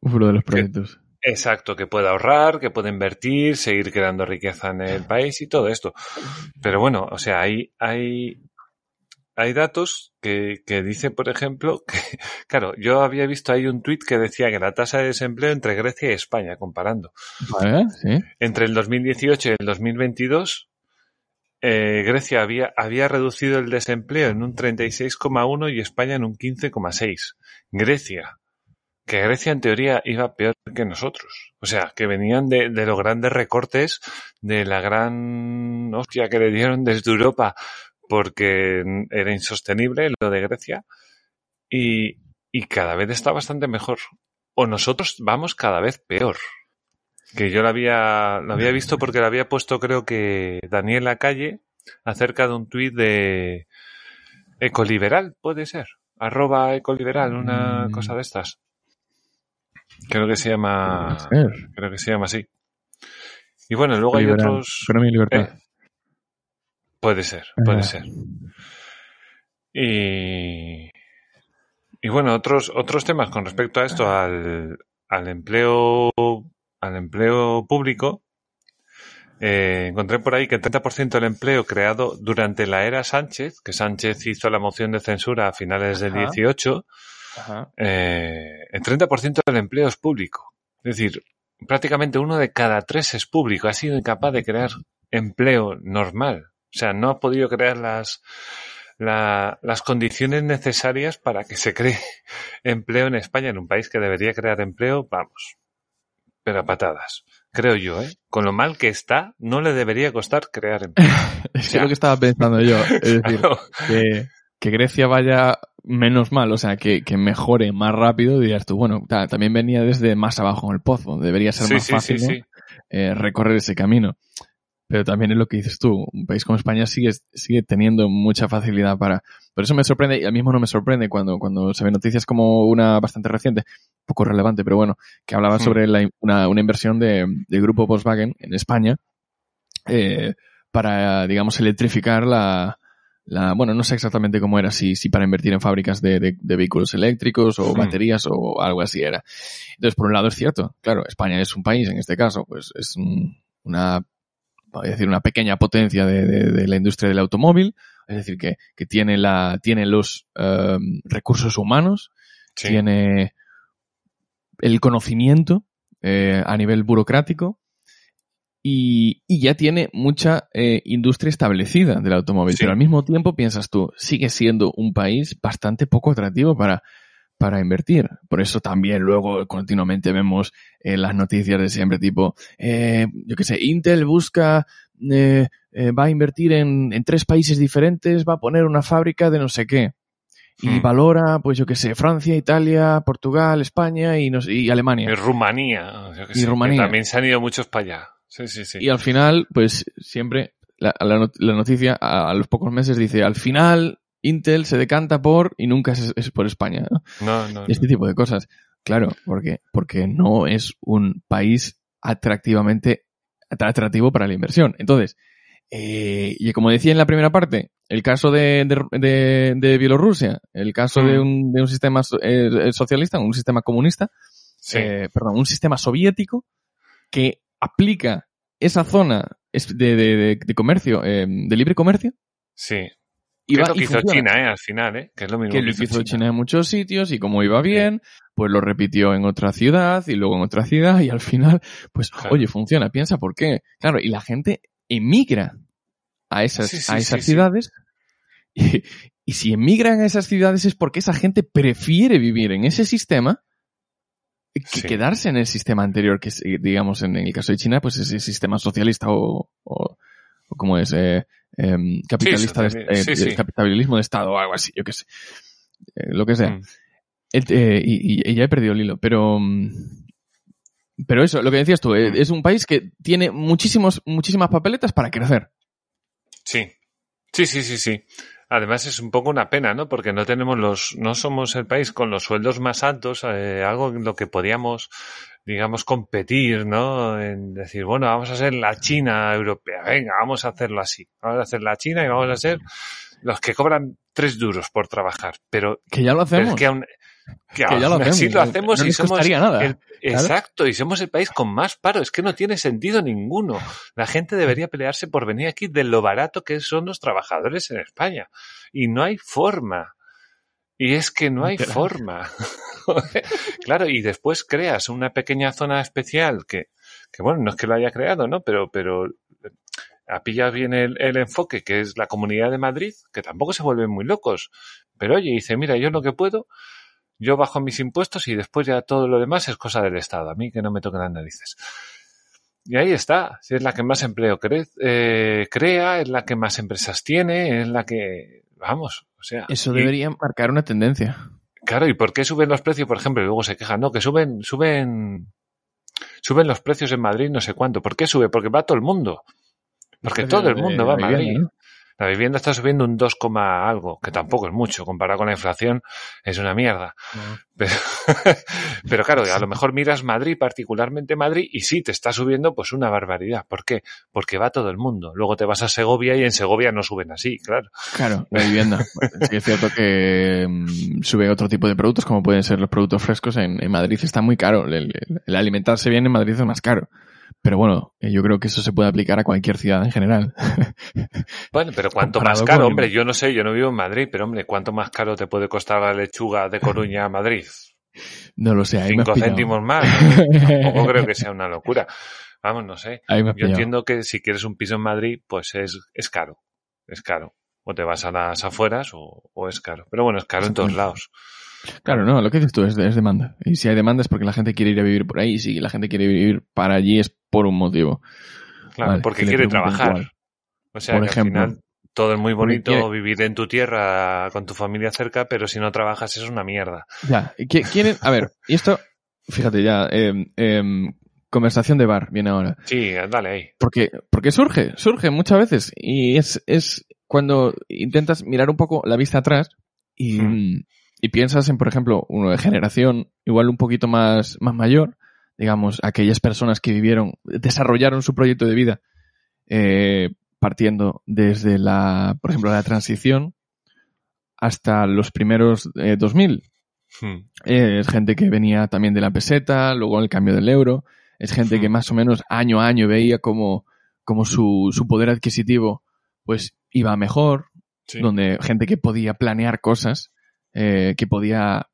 Uno de los proyectos. Exacto, que pueda ahorrar, que pueda invertir, seguir creando riqueza en el país y todo esto. Pero bueno, o sea, hay, hay, hay datos que, que dice, por ejemplo, (laughs) que, claro, yo había visto ahí un tuit que decía que la tasa de desempleo entre Grecia y España, comparando, ¿Vale? Sí. entre el 2018 y el 2022, eh, Grecia había, había reducido el desempleo en un 36,1 y España en un 15,6. Grecia, que Grecia en teoría iba peor que nosotros. O sea, que venían de, de los grandes recortes, de la gran hostia que le dieron desde Europa, porque era insostenible lo de Grecia, y, y cada vez está bastante mejor. O nosotros vamos cada vez peor. Que yo lo había, lo había visto porque lo había puesto creo que Daniel Calle acerca de un tuit de Ecoliberal, puede ser. Arroba Ecoliberal, una Mm. cosa de estas. Creo que se llama, creo que se llama así. Y bueno, luego hay otros, Economía y libertad. eh, puede ser, puede Ah. ser. Y, y bueno, otros, otros temas con respecto a esto, al, al empleo, al empleo público, eh, encontré por ahí que el 30% del empleo creado durante la era Sánchez, que Sánchez hizo la moción de censura a finales del Ajá. 18, Ajá. Eh, el 30% del empleo es público. Es decir, prácticamente uno de cada tres es público. Ha sido incapaz de crear empleo normal. O sea, no ha podido crear las, la- las condiciones necesarias para que se cree (laughs) empleo en España, en un país que debería crear empleo, vamos. pero a patadas. Creo yo, ¿eh? Con lo mal que está, no le debería costar crear (laughs) empleo. es lo que estaba pensando yo. Es (laughs) decir, que, que Grecia vaya menos mal, o sea, que, que, mejore más rápido, dirías tú, bueno, también venía desde más abajo en el pozo, debería ser más fácil eh, recorrer ese camino. Pero también es lo que dices tú, un país como España sigue, sigue teniendo mucha facilidad para... Por eso me sorprende, y a mí mismo no me sorprende cuando, cuando se ven noticias como una bastante reciente, poco relevante, pero bueno, que hablaba hmm. sobre la, una, una, inversión de, del grupo Volkswagen en España eh, para, digamos, electrificar la, la, bueno, no sé exactamente cómo era, si, si para invertir en fábricas de, de, vehículos eléctricos o hmm. baterías o algo así era. Entonces, por un lado es cierto, claro, España es un país, en este caso, pues es una, voy a decir, una pequeña potencia de, de, la industria del automóvil, es decir, que, que tiene la, tiene los um, recursos humanos, tiene el conocimiento eh, a nivel burocrático, y, ya tiene mucha eh, industria establecida del automóvil. Pero al mismo tiempo piensas tú, sigue siendo un país bastante poco atractivo para, para invertir. Por eso también luego continuamente vemos eh, las noticias de siempre tipo, eh, yo qué sé, Intel busca, va a invertir en, en, tres países diferentes, va a poner una fábrica de no sé qué. Y hmm. valora, pues yo qué sé, Francia, Italia, Portugal, España y, no y Alemania. Y Rumanía. y Rumanía. también se han ido muchos para allá. Sí, sí, sí. Y al final, pues siempre la, la, noticia a, los pocos meses dice, al final Intel se decanta por y nunca es, por España. ¿no? No, Este tipo de cosas. Claro, porque, porque no es un país atractivamente atractivo para la inversión. Entonces, eh, y como decía en la primera parte, el caso de, de, de, Bielorrusia, el caso de, mm. un, de un sistema eh, socialista, un sistema comunista, eh, perdón, un sistema soviético que aplica esa zona de, de, de comercio, eh, de libre comercio. Sí. Y que es lo que hizo China, ¿eh? Al final, ¿eh? Que es lo mismo que, lo hizo China. en muchos sitios y como iba bien, pues lo repitió en otra ciudad y luego en otra ciudad y al final, pues, oye, funciona. Piensa por qué. Claro, y la gente emigra a esas, a esas ciudades y, y si emigran a esas ciudades es porque esa gente prefiere vivir en ese sistema que quedarse en el sistema anterior, que digamos en el caso de China, pues ese sistema socialista o, o, como es, eh, em, capitalista, de, eh, capitalismo de Estado o algo así, yo qué sé, eh, lo que sea. Mm. y, ya he perdido el hilo, pero, mm, pero eso, lo que decías tú, mm. es un país que tiene muchísimos, muchísimas papeletas para crecer. Sí, sí, sí, sí, sí. Además es un poco una pena, ¿no? Porque no tenemos los, no somos el país con los sueldos más altos, eh, algo en lo que podíamos, digamos, competir, ¿no? En decir, bueno, vamos a ser la China europea, venga, vamos a hacerlo así, vamos a hacer la China y vamos a ser los que cobran tres duros por trabajar, pero que ya lo hacemos. que aún, que, ya lo hacemos, lo hacemos y somos nada, exacto y somos el país con más paro. Es que no tiene sentido ninguno. La gente debería pelearse por venir aquí de lo barato que son los trabajadores en España. Y no hay forma. Y es que no hay forma. (laughs) Claro y después creas una pequeña zona especial que que bueno no es que lo haya creado no pero pero a pillar bien el, el, enfoque, que es la Comunidad de Madrid, que tampoco se vuelven muy locos. Pero oye, dice, mira, yo lo que puedo yo bajo mis impuestos y después ya todo lo demás es cosa del Estado. A mí que no me toquen las narices. Y ahí está. Si es la que más empleo eh, crea, es la que más empresas tiene, es la que. Vamos, o sea. Eso debería marcar una tendencia. Claro, ¿y por qué suben los precios? Por ejemplo, y luego se quejan, no, que suben, suben, suben los precios en Madrid no sé cuánto. ¿Por qué sube? Porque va todo el mundo. Porque todo el mundo va a Madrid. La vivienda está subiendo un 2, algo, que tampoco es mucho, comparado con la inflación, es una mierda. (laughs) Pero, claro, a lo mejor miras Madrid, particularmente Madrid, y sí, te está subiendo pues una barbaridad. ¿Por qué? Porque va todo el mundo. Luego te vas a Segovia y en Segovia no suben así, claro. Claro, la vivienda. sí es cierto que mm, sube otro tipo de productos, como pueden ser los productos frescos. En, Madrid está muy caro. el alimentarse bien en Madrid es más caro. Pero bueno, eh, yo creo que eso se puede aplicar a cualquier ciudad en general. (laughs) Bueno, pero cuánto más caro, hombre, yo no sé, yo no vivo en Madrid, pero hombre, ¿cuánto más caro te puede costar la lechuga de Coruña a Madrid? (laughs) No lo sé. Ahí Cinco céntimos más. (laughs) Tampoco creo que sea una locura. Vamos, no sé. Yo entiendo que si quieres un piso en Madrid, pues es, es caro. Es caro. O te vas a las afueras o, o es caro. Pero bueno, es caro en todos lados. Claro, no, lo que dices tú es, es demanda. Y si hay demanda es porque la gente quiere ir a vivir por ahí. Y si la gente quiere vivir para allí es por un motivo. Claro, Vale, porque quiere trabajar. O sea, Por que ejemplo. al final todo es muy bonito Porque- vivir en tu tierra con tu familia cerca, pero si no trabajas es una mierda. Ya, ¿qui- ¿quieren? A ver, y esto, fíjate ya, em, conversación de bar viene ahora. Sí, dale ahí. Porque, porque surge, surge muchas veces. Y es, es cuando intentas mirar un poco la vista atrás y, Hmm. Y piensas en, por ejemplo, uno de generación igual un poquito más, más mayor, digamos, aquellas personas que vivieron, desarrollaron su proyecto de vida eh, partiendo desde la, por ejemplo, la transición hasta los primeros eh, 2000. Hmm. Eh, es gente que venía también de la peseta, luego el cambio del euro. Es gente Hmm. que más o menos año a año veía como, como su, su poder adquisitivo pues iba mejor, Sí. donde gente que podía planear cosas, eh, que podía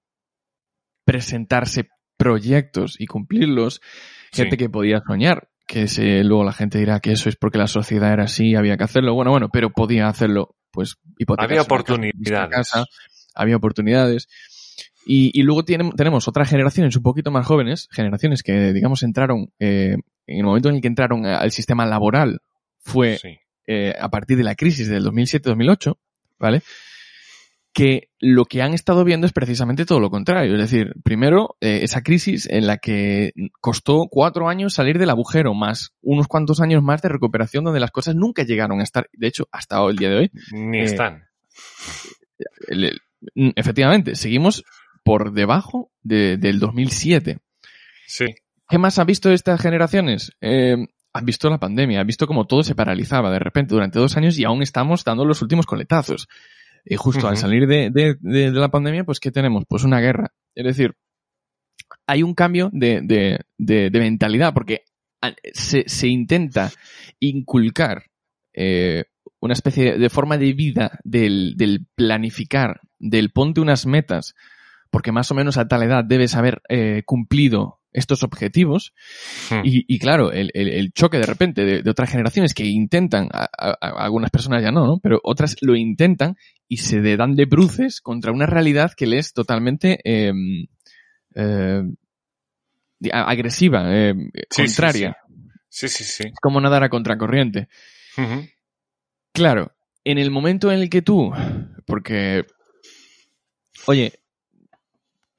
presentarse proyectos y cumplirlos, gente Sí. que podía soñar, que se, luego la gente dirá que eso es porque la sociedad era así, había que hacerlo, bueno, bueno, pero podía hacerlo, pues Había oportunidades. casa, había oportunidades. Y, y luego tiene- tenemos otras generaciones un poquito más jóvenes, generaciones que, digamos, entraron, eh, en el momento en el que entraron al sistema laboral, fue Sí. eh, a partir de la crisis del 2007-2008, ¿vale? Que lo que han estado viendo es precisamente todo lo contrario. Es decir, primero, eh, esa crisis en la que costó cuatro años salir del agujero, más unos cuantos años más de recuperación donde las cosas nunca llegaron a estar, de hecho, hasta el día de hoy, Ni Eh, están. el- el- mm, efectivamente, seguimos por debajo de- del 2007. Sí. ¿Qué más han visto estas generaciones? Eh, han visto la pandemia, han visto cómo todo se paralizaba de repente durante dos años y aún estamos dando los últimos coletazos. Y justo al salir de, de- de- de la pandemia, pues ¿qué tenemos? Pues una guerra. Es decir, hay un cambio de, de- de- de mentalidad porque se, se intenta inculcar eh, una especie de forma de vida del, del planificar, del ponte unas metas, porque más o menos a tal edad debes haber eh, cumplido estos objetivos. Hmm. Y, y claro, el, el- el choque de repente de, de otras generaciones que intentan, a- a- a- algunas personas ya no, ¿no? Pero otras lo intentan y se de- dan de bruces contra una realidad que les es totalmente eh, eh, agresiva, eh, Sí, sí, contraria. Sí, sí, sí. Es como nadar a contracorriente. Claro, en el momento en el que tú, porque, oye,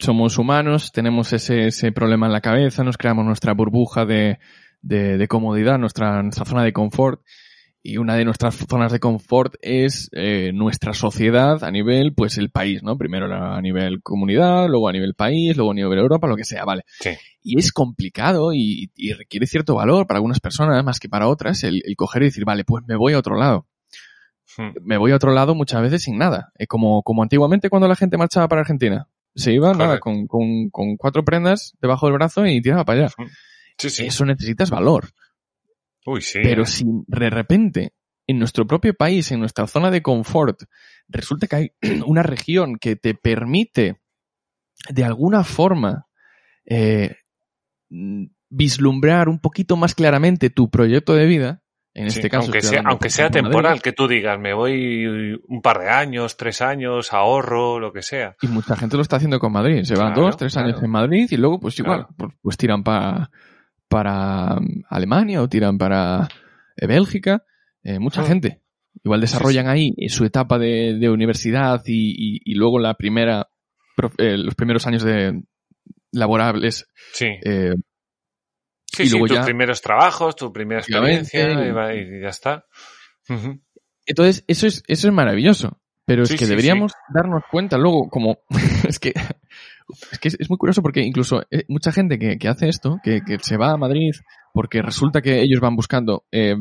somos humanos, tenemos ese, ese problema en la cabeza, nos creamos nuestra burbuja de, de, de comodidad, nuestra, nuestra zona de confort, y una de nuestras zonas de confort es eh, nuestra sociedad a nivel, pues el país, ¿no? Primero a nivel comunidad, luego a nivel país, luego a nivel Europa, lo que sea, vale. Sí. Y es complicado y, y requiere cierto valor para algunas personas más que para otras el, el coger y decir, vale, pues me voy a otro lado Hmm. me voy a otro lado muchas veces sin nada. Eh, como, como antiguamente cuando la gente marchaba para Argentina. Se iba, nada, con, con, con cuatro prendas debajo del brazo y tiraba para allá. Sí, sí. Eso necesitas valor. Uy, sí. Pero eh. si de repente, en nuestro propio país, en nuestra zona de confort, resulta que hay (clears throat) una región que te permite, de alguna forma, eh, mm, vislumbrar un poquito más claramente tu proyecto de vida, en Sí, este caso... aunque sea, aunque sea temporal, que tú digas, me voy un par de años, tres años, ahorro, lo que sea. Y mucha gente lo está haciendo con Madrid. Se van Claro, dos, tres años en Madrid y luego, pues igual, Claro. pues, pues tiran pa- para Alemania o tiran para eh, Bélgica. Eh, mucha Ah. gente. Igual desarrollan ahí su etapa de, de universidad y, y- y luego la primera, eh, los primeros años de laborables. Sí. eh, Sí, y sí, luego tus ya- primeros trabajos, tu primera experiencia y, ya está. Entonces, eso es, eso es maravilloso. Pero es Sí, que sí, deberíamos darnos cuenta luego, como, (laughs) es que, es que es, es muy curioso porque incluso eh, mucha gente que, que hace esto, que, que se va a Madrid porque resulta que ellos van buscando, eh,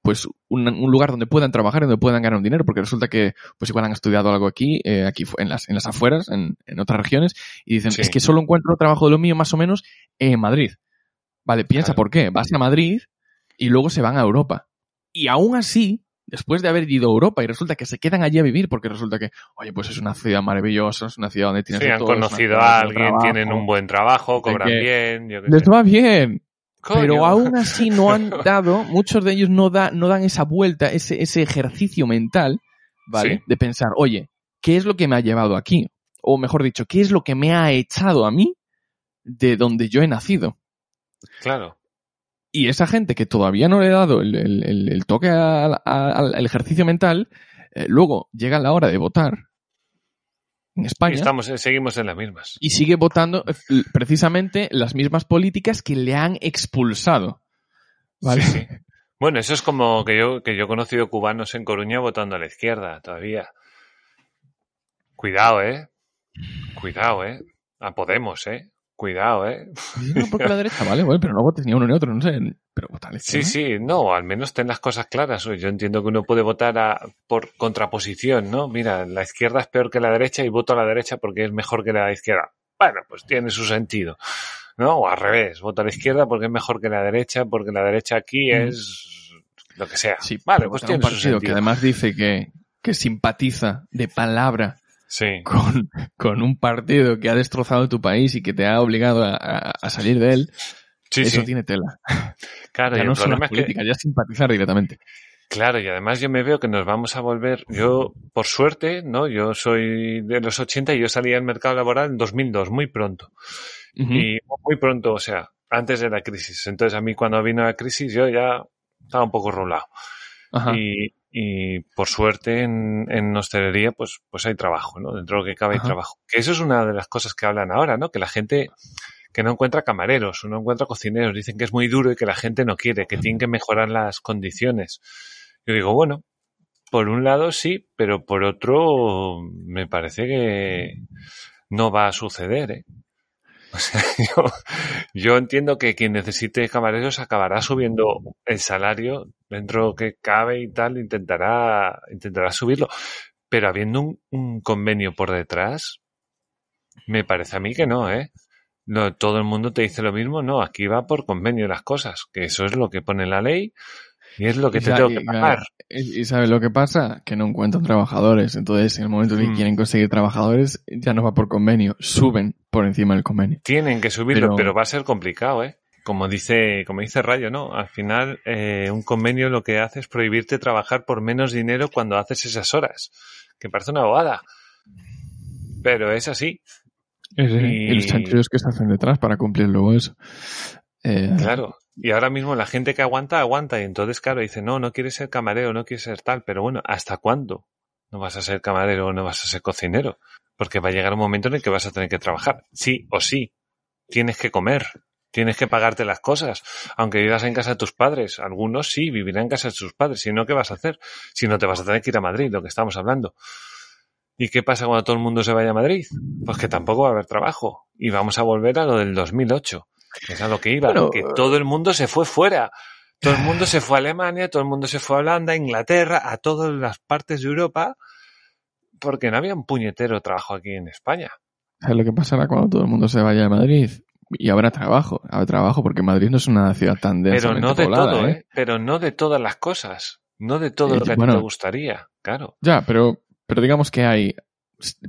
pues un, un lugar donde puedan trabajar y donde puedan ganar un dinero, porque resulta que, pues igual han estudiado algo aquí, eh, aquí en las, en las afueras, en, en otras regiones, y dicen, Sí. es que solo encuentro trabajo de lo mío más o menos en Madrid. Vale, piensa Claro. por qué. Vas a Madrid y luego se van a Europa. Y aún así, después de haber ido a Europa y resulta que se quedan allí a vivir porque resulta que, oye, pues es una ciudad maravillosa, es una ciudad donde tienes Sí, han todo, conocido a alguien, trabajo, tienen un buen trabajo, cobran que bien. Yo qué Les sé. va bien. Coño. Pero aún (laughs) así no han dado, muchos de ellos no, da, no dan esa vuelta, ese, ese ejercicio mental, ¿vale? Sí. De pensar, oye, ¿qué es lo que me ha llevado aquí? o mejor dicho, qué es lo que me ha echado a mí de donde yo he nacido. Claro. Y esa gente que todavía no le ha dado el, el- el toque al, al- al ejercicio mental, eh, luego llega la hora de votar en Y España estamos, eh, seguimos en las mismas. y sigue votando eh, precisamente las mismas políticas que le han expulsado. ¿Vale? Sí, sí. Bueno, eso es como que yo, que yo he conocido cubanos en Coruña votando a la izquierda todavía. Cuidado, eh. Cuidado, eh. A Podemos, eh. Cuidado, eh. No, porque la derecha, vale, bueno, pero no votes ni a uno ni a otro, no sé. Pero vota a la Sí, izquierda. sí, no, al menos ten las cosas claras. Yo entiendo que uno puede votar a- por contraposición, ¿no? Mira, la izquierda es peor que la derecha y voto a la derecha porque es mejor que la izquierda. Bueno, pues tiene su sentido, ¿no? O al revés, voto a la izquierda porque es mejor que la derecha, porque la derecha aquí Mm. es lo que sea. Sí, vale, pues votar un tiene su partido que sentido. además dice que, que simpatiza de palabra Sí, (laughs) con, con un partido que ha destrozado tu país y que te ha obligado a, a- a salir de él, sí, eso sí. tiene tela. Claro, ya no son las es que, políticas, ya simpatizar directamente. claro, y además yo me veo que nos vamos a volver, yo, por suerte, ¿no? Yo soy de los 80 y yo salí al mercado laboral en 2002, muy pronto. Y muy pronto, o sea, antes de la crisis. Entonces a mí cuando vino la crisis yo ya estaba un poco rolado. Ajá. Y, y por suerte en, en hostelería pues, pues hay trabajo, ¿no? Dentro de lo que cabe hay trabajo. Que eso es una de las cosas que hablan ahora, ¿no? Que la gente que no encuentra camareros, no encuentra cocineros, dicen que es muy duro y que la gente no quiere, que tienen que mejorar las condiciones. Yo digo, bueno, por un lado sí, pero por otro me parece que no va a suceder, ¿eh? (laughs) O sea, yo, yo entiendo que quien necesite camareros acabará subiendo el salario dentro que cabe y tal, intentará, intentará subirlo. Pero habiendo un, un convenio por detrás, me parece a mí que no, ¿eh? No, todo el mundo te dice lo mismo, no, aquí va por convenio las cosas, que eso es lo que pone la ley y es lo que Y te sa- tengo que pagar. Y, y ¿sabes lo que pasa? Que no encuentran trabajadores. Entonces, en el momento en que Mm. quieren conseguir trabajadores, ya no va por convenio, suben por encima del convenio. Tienen que subirlo, Pero- pero, va a ser complicado, ¿eh? Como dice, como dice Rayo, ¿no? Al final, eh, un convenio lo que hace es prohibirte trabajar por menos dinero cuando haces esas horas. Que parece una bobada. Pero es así, Y, Y- y los chanchullos que se hacen detrás para cumplir luego eso. Eh, claro. Y ahora mismo la gente que aguanta, aguanta. Y entonces, claro, dice, no, no quieres ser camarero, no quieres ser tal. Pero bueno, ¿hasta cuándo no vas a ser camarero no vas a ser cocinero? Porque va a llegar un momento en el que vas a tener que trabajar. Sí o sí. Tienes que comer. Tienes que pagarte las cosas. Aunque vivas en casa de tus padres. Algunos sí vivirán en casa de sus padres. Si no, ¿qué vas a hacer? Si no, te vas a tener que ir a Madrid, lo que estamos hablando. ¿Y qué pasa cuando todo el mundo se vaya a Madrid? Pues que tampoco va a haber trabajo. Y vamos a volver a lo del 2008. Que es a lo que iba. Bueno, que todo el mundo se fue fuera. Todo el mundo se fue a Alemania, todo el mundo se fue a Holanda, a Inglaterra, a todas las partes de Europa, porque no había un puñetero trabajo aquí en España. ¿Sabes lo que pasará cuando todo el mundo se vaya a Madrid? Y habrá trabajo, habrá trabajo, porque Madrid no es una ciudad tan Pero densamente no de poblada, todo, ¿eh? ¿eh? Pero no de todas las cosas. No de todo Eh, lo que a ti bueno. te gustaría. Claro. Ya, pero, pero digamos que hay,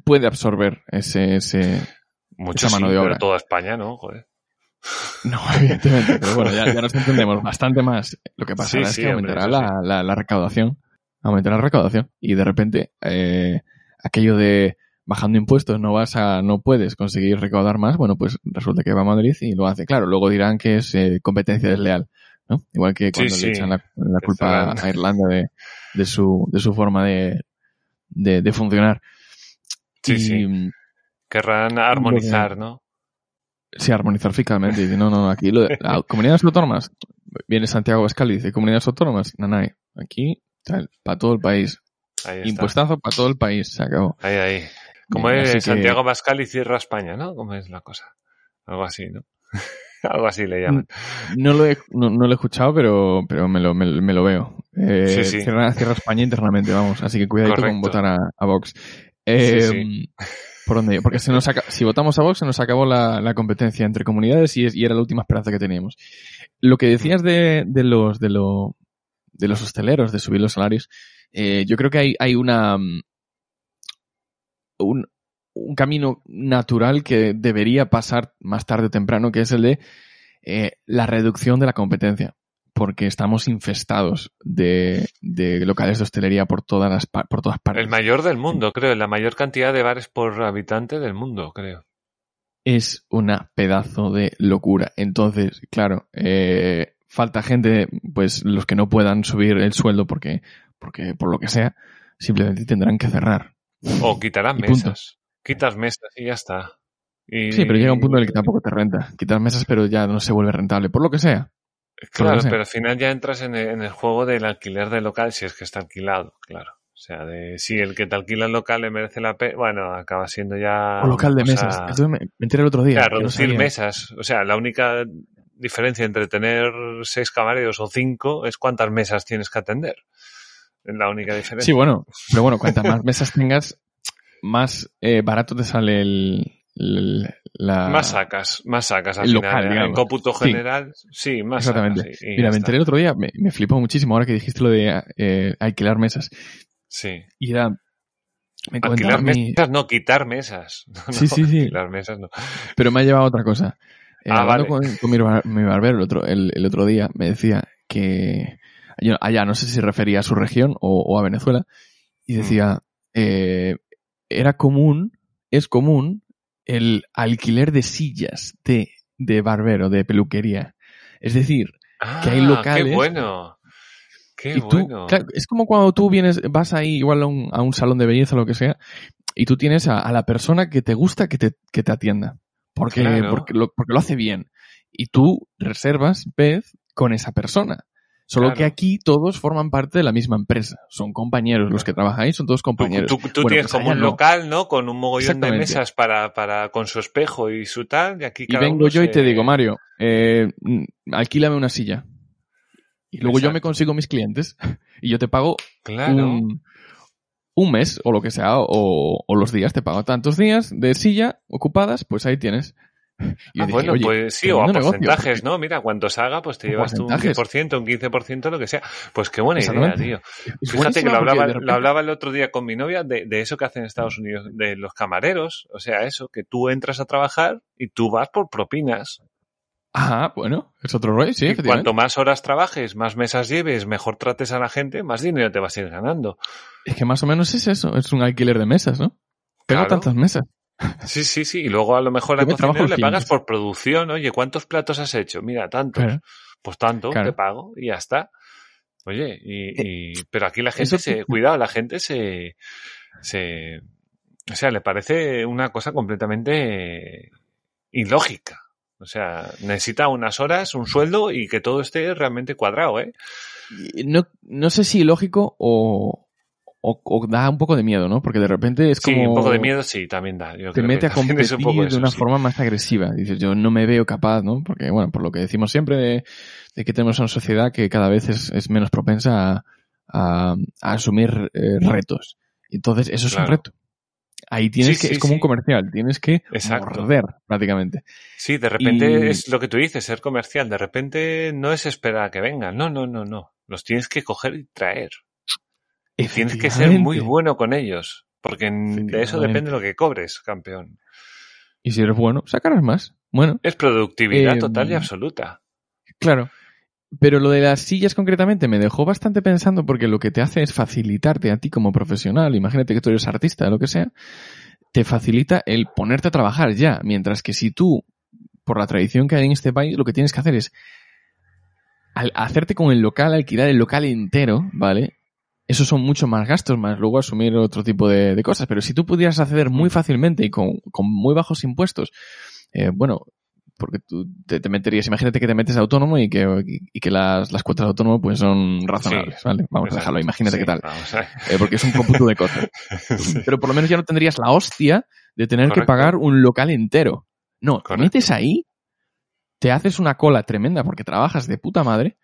puede absorber ese, ese, Mucho mano sí, de pero obra. toda España no, joder. No, evidentemente, pero bueno, ya, ya nos (laughs) entendemos bastante más. Lo que pasará Sí, es sí, que aumentará la, la, la recaudación, aumentará la recaudación, y de repente, eh, aquello de bajando impuestos no vas a, no puedes conseguir recaudar más, bueno, pues resulta que va a Madrid y lo hace. Claro, luego dirán que es eh, competencia desleal, ¿no? Igual que cuando sí. le echan la, la culpa a Irlanda de, de su, de su forma de, de, de funcionar. Sí, y, sí. Querrán armonizar, ¿no? Sí, armonizar fiscalmente. Y dice, no, no, aquí lo de, la- comunidades autónomas. Viene Santiago Pascal y dice, comunidades autónomas, nanay. Aquí, para todo el país. Impuestazo para todo el país, se acabó. Ahí, ahí. Como es que- Santiago Pascal y cierra España, ¿no? ¿Cómo es la cosa? Algo así, ¿no? (laughs) Algo así le llaman. No lo he, no, no lo he escuchado, pero, pero me, lo, me, me lo veo. Eh, Sí, sí. Cierra, cierra España internamente, vamos. Así que cuidadito con votar a, a Vox. Eh, Sí, ¿Por dónde? Porque se nos si votamos a Vox, se nos acabó la, la competencia entre comunidades y, es- y era la última esperanza que teníamos. Lo que decías de, de los, de lo, de los hosteleros, de subir los salarios, eh, yo creo que hay, hay una, mm, un, un camino natural que debería pasar más tarde o temprano, que es el de eh, la reducción de la competencia. Porque estamos infestados de, de locales de hostelería por todas las por todas partes. El mayor del mundo, creo. La mayor cantidad de bares por habitante del mundo, creo. es una pedazo de locura. Entonces, claro, eh, falta gente, pues los que no puedan subir el sueldo porque, porque por lo que sea, simplemente tendrán que cerrar. O quitarán punto. mesas. Quitas mesas y ya está. Y- Sí, pero llega un punto en el que tampoco te renta. Quitar mesas, pero ya no se vuelve rentable, por lo que sea. Claro, pero al final ya entras en el, en el juego del alquiler del local si es que está alquilado, claro. O sea, de si el que te alquila el local le merece la pena, bueno, acaba siendo ya... O local de mesas. Entonces me, me enteré el otro día. Claro, no reducir mesas. O sea, la única diferencia entre tener seis camareros o cinco es cuántas mesas tienes que atender. Es la única diferencia. Sí, bueno, pero bueno, cuantas más mesas tengas, más eh, barato te sale el- la... Más sacas, más sacas al el final. local, en cómputo general, sí, más Exactamente. sacas. sí, Mira, me enteré el otro día, me, me flipó muchísimo ahora que dijiste lo de eh, alquilar mesas. Sí. Y era... Me Alquilar mi- mesas, no, quitar mesas. (laughs) No, Sí, sí, sí. Alquilar mesas, no. Pero me ha llevado a otra cosa. Eh, Ah, hablando vale. con, con mi, bar- mi barbero el otro, el, el otro día, me decía que yo- allá no sé si se refería a su región o, o a Venezuela, y decía, eh, era común, es común el alquiler de sillas de, de barbero, de peluquería. Es decir, Que hay Ah, locales- Qué bueno. Qué y tú, bueno. claro, es como cuando tú vienes, vas ahí igual a un, a un salón de belleza o lo que sea, y tú tienes a, a la persona que te gusta que te, que te atienda. Porque, Claro. porque, lo, porque lo hace bien. Y tú reservas vez con esa persona. Solo Claro. que aquí todos forman parte de la misma empresa. Son compañeros. Los que trabajan ahí son todos compañeros. tú- tú Bueno, tienes pues como un no. local, ¿no? Con un mogollón de mesas para, para, con su espejo y su tal, y aquí Y vengo uno yo y te digo, Mario, eh, mm, alquílame una silla. Y luego yo me consigo mis clientes (laughs) y yo te pago Claro. un, un mes o lo que sea, o, o los días, te pago tantos días de silla ocupadas, pues ahí tienes. Y Ah, dije, bueno, pues sí, o a negocio, porcentajes, ¿no? Mira, cuanto salga, pues te llevas tú un porcentajes. 10%, un 15%, lo que sea. Pues qué buena idea, tío. es Fíjate que lo hablaba, repente- lo hablaba el otro día con mi novia de, de eso que hacen en Estados Unidos, de los camareros. O sea, eso, que tú entras a trabajar y tú vas por propinas. Ah, bueno, es otro rollo, sí, y cuanto más horas trabajes, más mesas lleves, mejor trates a la gente, más dinero te vas a ir ganando. Es que más o menos es eso, es un alquiler de mesas, ¿no? Claro. tantas mesas. Sí, sí, sí. Y luego a lo mejor al cocinero le pagas por producción. Oye, ¿cuántos platos has hecho? Mira, tantos. Claro. Pues tanto, Claro. te pago y ya está. Oye, y, y- pero aquí la gente se, cuidado, la gente se, se, o sea, le parece una cosa completamente ilógica. O sea, necesita unas horas, un sueldo y que todo esté realmente cuadrado, ¿eh? No, no sé si lógico o, o, o da un poco de miedo, ¿no? Porque de repente es como... Sí, un poco de miedo sí, también da. Yo te creo mete que a competir un poco de una sí. forma más agresiva. Dices, yo no me veo capaz, ¿no? Porque, bueno, por lo que decimos siempre de, de que tenemos una sociedad que cada vez es, es menos propensa a, a- a asumir eh, retos. Entonces, eso es un reto. Ahí tienes Sí, que, sí, es como un comercial, tienes que Exacto. morder prácticamente. Sí, de repente Y- es lo que tú dices, ser comercial. De repente no es esperar a que vengan. No, no, no, no. Los tienes que coger y traer. Y tienes que ser muy bueno con ellos. Porque de eso depende lo que cobres, campeón. Y si eres bueno, sacarás más. Bueno, Es productividad Eh, total y absoluta. Claro. Pero lo de las sillas concretamente me dejó bastante pensando porque lo que te hace es facilitarte a ti como profesional, imagínate que tú eres artista, lo que sea, te facilita el ponerte a trabajar ya, mientras que si tú, por la tradición que hay en este país, lo que tienes que hacer es al hacerte con el local, alquilar el local entero, ¿vale? Esos son mucho más gastos, más luego asumir otro tipo de, de cosas. Pero si tú pudieras acceder muy fácilmente y con, con muy bajos impuestos, eh, bueno, porque tú te, te meterías, imagínate que te metes autónomo y que, y que las, las cuotas de autónomo pues son razonables, Sí. ¿vale? Vamos a dejarlo, imagínate Sí, qué tal. Eh, porque es un cómputo de cosas. (laughs) Sí. Pero por lo menos ya no tendrías la hostia de tener que pagar un local entero. No, te metes ahí, te haces una cola tremenda porque trabajas de puta madre,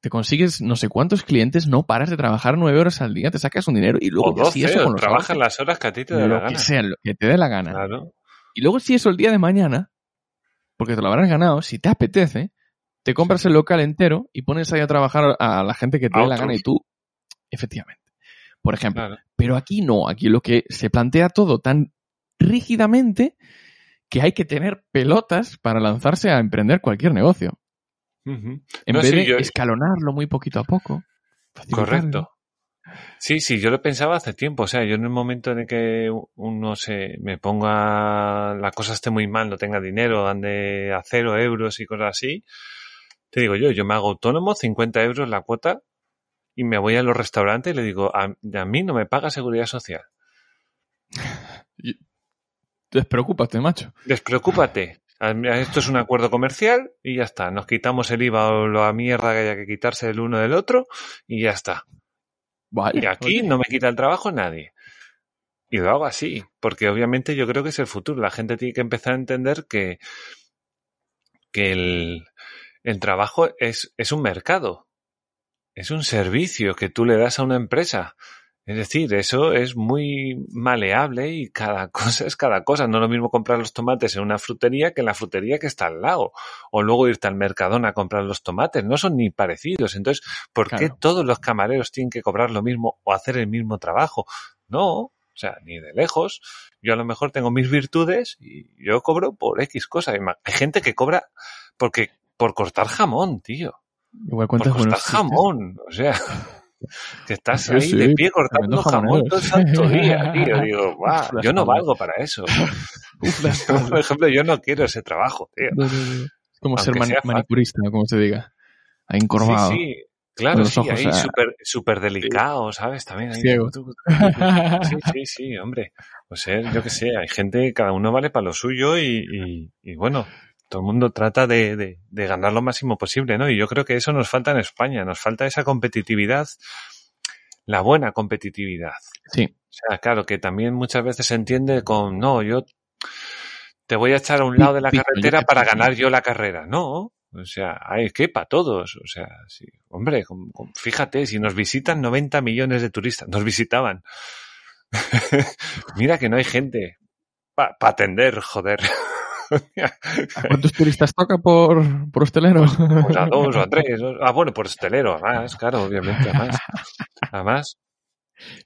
te consigues no sé cuántos clientes, no paras de trabajar nueve horas al día, te sacas un dinero y luego O si 12, eso con los trabajas las horas que a ti te dé la gana. que sea, lo que te dé la gana. Claro. Y luego si eso el día de mañana, porque te lo habrás ganado, si te apetece, te compras el local entero y pones ahí a trabajar a la gente que te dé la gana y tú, efectivamente. Por ejemplo, Claro. pero aquí no, aquí lo que se plantea todo tan rígidamente que hay que tener pelotas para lanzarse a emprender cualquier negocio. En No, vez sí, de yo- escalonarlo muy poquito a poco. Correcto. Sí, sí, yo lo pensaba hace tiempo. O sea, yo en el momento en el que uno se me ponga, la cosa esté muy mal, no tenga dinero, ande a cero euros y cosas así, te digo yo, yo me hago autónomo, 50 euros la cuota, y me voy a los restaurantes y le digo, a, a mí no me paga seguridad social. (laughs) Despreocúpate, macho. Despreocúpate. A- Esto es un acuerdo comercial y ya está. Nos quitamos el IVA o la mierda que haya que quitarse el uno del otro y ya está. Vale. Y aquí oye. no me quita el trabajo nadie. Y lo hago así, porque obviamente yo creo que es el futuro. La gente tiene que empezar a entender que, que el, el trabajo es, es un mercado. Es un servicio que tú le das a una empresa. Es decir, eso es muy maleable y cada (laughs) cosa es cada cosa. No es lo mismo comprar los tomates en una frutería que en la frutería que está al lado. O luego irte al Mercadona a comprar los tomates. No son ni parecidos. Entonces, ¿por qué todos los camareros tienen que cobrar lo mismo o hacer el mismo trabajo? No, o sea, ni de lejos. Yo a lo mejor tengo mis virtudes y yo cobro por X cosa. Hay gente que cobra porque por cortar jamón, tío. Igual Por cortar jamón. O sea, (laughs) que estás Sí, ahí sí, de pie cortando jamón todo el santo día, (laughs) tío. Digo, "Buah, Uf, la yo no valgo para eso. (laughs) Por ejemplo, yo no quiero ese trabajo, tío. Como ser mani- manicurista, como se diga. Ahí encorvado. Sí, sí. Claro, sí, ojos ahí a- súper super delicado, ¿sabes? También ahí. Ciego. (laughs) Sí, sí, sí, hombre. O sea, yo qué sé, hay gente, cada uno vale para lo suyo y, y, y bueno, todo el mundo trata de, de, de ganar lo máximo posible, ¿no? Y yo creo que eso nos falta en España, nos falta esa competitividad, la buena competitividad. Sí. O sea, claro, que también muchas veces se entiende con, no, yo te voy a echar a un lado de la carretera te para ganar yo la carrera. No, o sea, hay que para todos. O sea, sí. hombre, fíjate, si nos visitan 90 millones de turistas, nos visitaban. (laughs) Mira que no hay gente para atender, joder. (laughs) (laughs) ¿A ¿Cuántos turistas toca por, por hostelero? Pues a dos o a (laughs) tres. Ah, bueno, por hostelero, además, claro, obviamente, además. Además.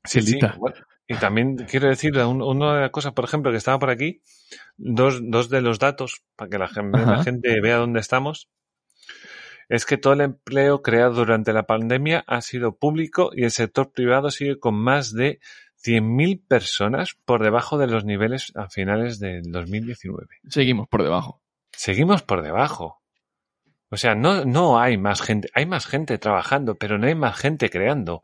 Sí, sí. Bueno, y también quiero decir, un- una de las cosas, por ejemplo, que estaba por aquí, dos, dos de los datos, para que la, gen- la gente vea dónde estamos, es que todo el empleo creado durante la pandemia ha sido público y el sector privado sigue con más de 100.000 personas por debajo de los niveles a finales del 2019 Seguimos por debajo. seguimos por debajo. O sea, no, no hay más gente, hay más gente trabajando, pero no hay más gente creando.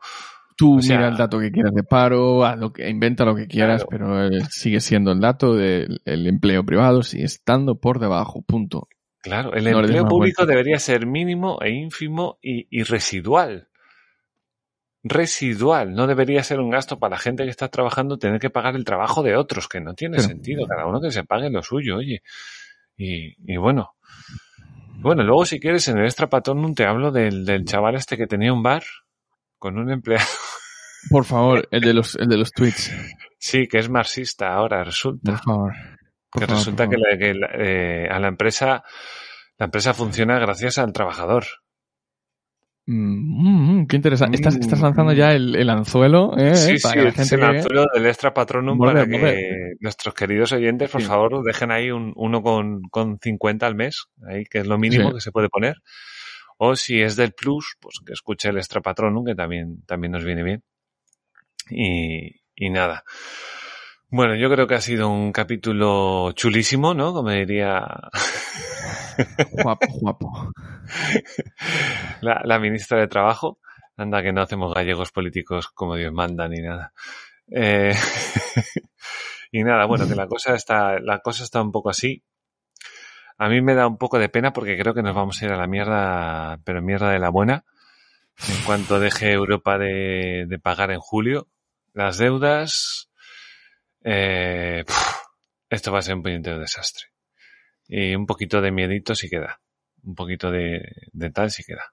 Tú O sea- mira el dato que quieras de paro, haz lo que, inventa lo que quieras, Claro. pero eh, sigue siendo el dato del el empleo privado, sigue estando por debajo, punto. Claro, el No empleo público debería ser mínimo e ínfimo y, y residual. Residual, no debería ser un gasto para la gente que está trabajando tener que pagar el trabajo de otros, que no tiene sentido, cada uno que se pague lo suyo, oye. Y, y bueno. Bueno, luego si quieres en el extra patrón te hablo del, del chaval este que tenía un bar con un empleado. Por favor, el de los, el de los tweets. Sí, que es marxista ahora, resulta. Por favor. Por que favor, resulta por que, la- que la- eh, a la empresa la empresa funciona gracias al trabajador. Mm, mm, qué interesante. Estás, estás lanzando ya el, el anzuelo, ¿eh? sí, para sí, que la es gente el que- anzuelo del extra patronum para que nuestros queridos oyentes, por Sí. favor, dejen ahí un, uno con, con 50 al mes, ahí que es lo mínimo Sí. que se puede poner. O si es del plus, pues que escuche el extra patronum, que también, también nos viene bien. Y, y nada. Bueno, yo creo que ha sido un capítulo chulísimo, ¿no? Como diría Guapo, guapo. la, la ministra de Trabajo. Anda que no hacemos gallegos políticos como Dios manda ni nada. Eh, (laughs) y nada, bueno, que la cosa está, la cosa está un poco así. A mí me da un poco de pena porque creo que nos vamos a ir a la mierda, pero mierda de la buena. En cuanto deje Europa de, de pagar en julio las deudas, eh, puf, esto va a ser un puñetero desastre. Y un poquito de miedito sí queda. Un poquito de, de tal sí queda.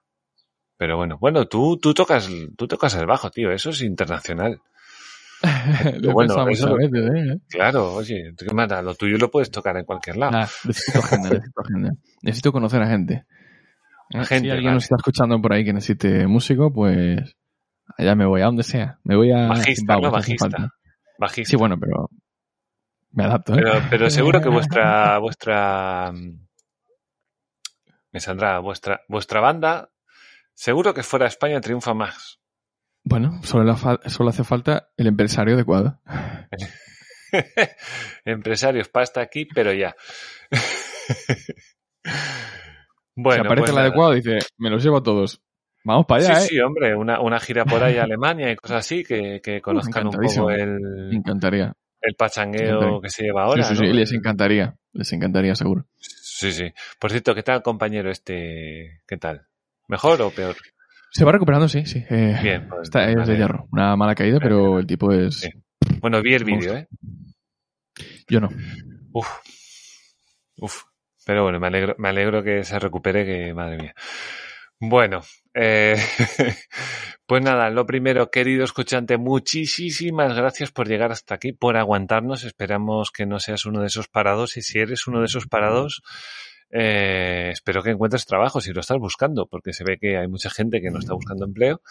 Pero bueno, bueno, tú, tú tocas, tú tocas el bajo, tío, eso es internacional. (laughs) Lo bueno, eso- veces, ¿eh? Claro, oye. Lo tuyo lo puedes tocar en cualquier lado. Necesito agenda, necesito agenda. Necesito conocer a gente. Eh, Gente, si alguien vale. nos está escuchando por ahí que necesite músico, pues allá me voy, a donde sea. Me voy a Bajista, Bajista. Bajista. Sí, bueno, pero me adapto, ¿eh? Pero, pero seguro que vuestra, (laughs) vuestra, mm, Me saldrá vuestra, vuestra banda. Seguro que fuera España triunfa más. Bueno, solo, la solo hace falta el empresario adecuado. (laughs) Empresarios, pasta aquí, pero ya. (laughs) si bueno, aparece pues el nada. adecuado, dice, me los llevo a todos. Vamos para allá, sí, ¿eh? sí, hombre, una, una gira por ahí a Alemania y cosas así, que, que (laughs) conozcan un poco Me el, encantaría. el pachangueo que se lleva ahora. sí, sí, sí, ¿no? les encantaría. Les encantaría, seguro. Sí, sí. Por cierto, ¿qué tal, compañero este? ¿Qué tal? ¿Mejor o peor? Se va recuperando, sí, sí. Eh, Bien, pues, está, es de hierro. Una mala caída, pero el tipo es... Bueno, vi el vídeo. ¿eh? Yo no. Uf. Uf. Pero bueno, me alegro, me alegro que se recupere, que madre mía. Bueno, eh, (laughs) pues nada, lo primero, querido escuchante, muchísimas gracias por llegar hasta aquí, por aguantarnos. Esperamos que no seas uno de esos parados y si eres uno de esos parados, eh, espero que encuentres trabajo si lo estás buscando, porque se ve que hay mucha gente que no está buscando empleo.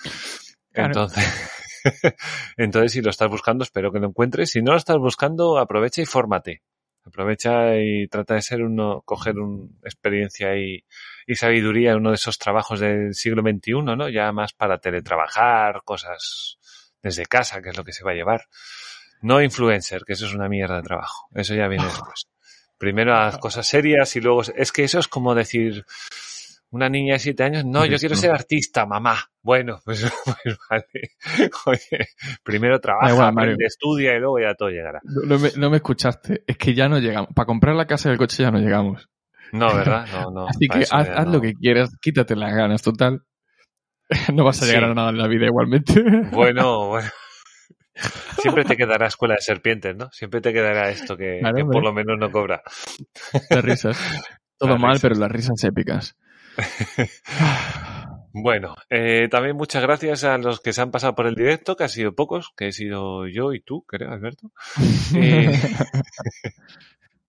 Claro. Entonces, (laughs) entonces, si lo estás buscando, espero que lo encuentres. Si no lo estás buscando, aprovecha y fórmate. Aprovecha y trata de ser uno, coger una experiencia y, y sabiduría en uno de esos trabajos del siglo XXI, ¿no? Ya más para teletrabajar, cosas desde casa, que es lo que se va a llevar. No influencer, que eso es una mierda de trabajo. Eso ya viene después. Primero haz cosas serias y luego... Es que eso es como decir... Una niña de siete años, no, yo quiero ser artista, mamá. Bueno, (laughs) pues, pues vale. Oye, primero trabaja, igual, Mario. aprende, estudia y luego ya todo llegará. No, no me, no me escuchaste. Es que ya no llegamos. Para comprar la casa del coche ya no llegamos. No, ¿verdad? No, no. (laughs) Así que haz, haz no. lo que quieras. Quítate las ganas, total. (laughs) No vas a llegar Sí. a nada en la vida igualmente. Bueno, bueno. Siempre te quedará escuela de serpientes, ¿no? Siempre te quedará esto que, Claro, que hombre. por lo menos no cobra. Las risas. Todo Las mal, risas. pero las risas épicas. (laughs) Bueno, eh, también muchas gracias a los que se han pasado por el directo, que han sido pocos, que he sido yo y tú, creo, Alberto. (laughs) Eh,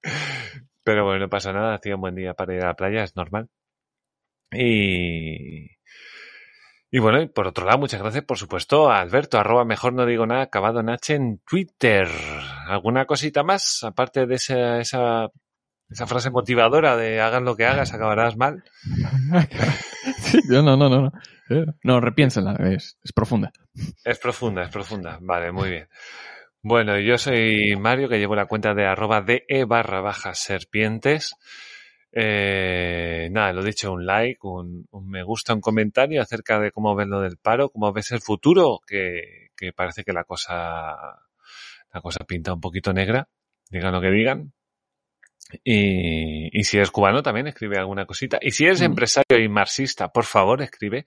(laughs) pero bueno, no pasa nada, hacía un buen día para ir a la playa, es normal. Y, y bueno, y por otro lado, muchas gracias, por supuesto, a Alberto, arroba mejor no digo nada, acabado en H en Twitter. ¿Alguna cosita más? Aparte de esa, esa, esa frase motivadora de hagas lo que hagas, acabarás mal. (laughs) Sí, yo no, no, no. No, Eh, no repiénsala, es, es profunda. Es profunda, es profunda. Vale, muy bien. Bueno, yo soy Mario, que llevo la cuenta de arroba de barra baja serpientes. Eh, nada, lo dicho, un like, un, un me gusta, un comentario acerca de cómo ves lo del paro, cómo ves el futuro, que, que parece que la cosa, la cosa pinta un poquito negra, digan lo que digan. Y, y si eres cubano también escribe alguna cosita. Y si eres Mm. empresario y marxista, por favor escribe.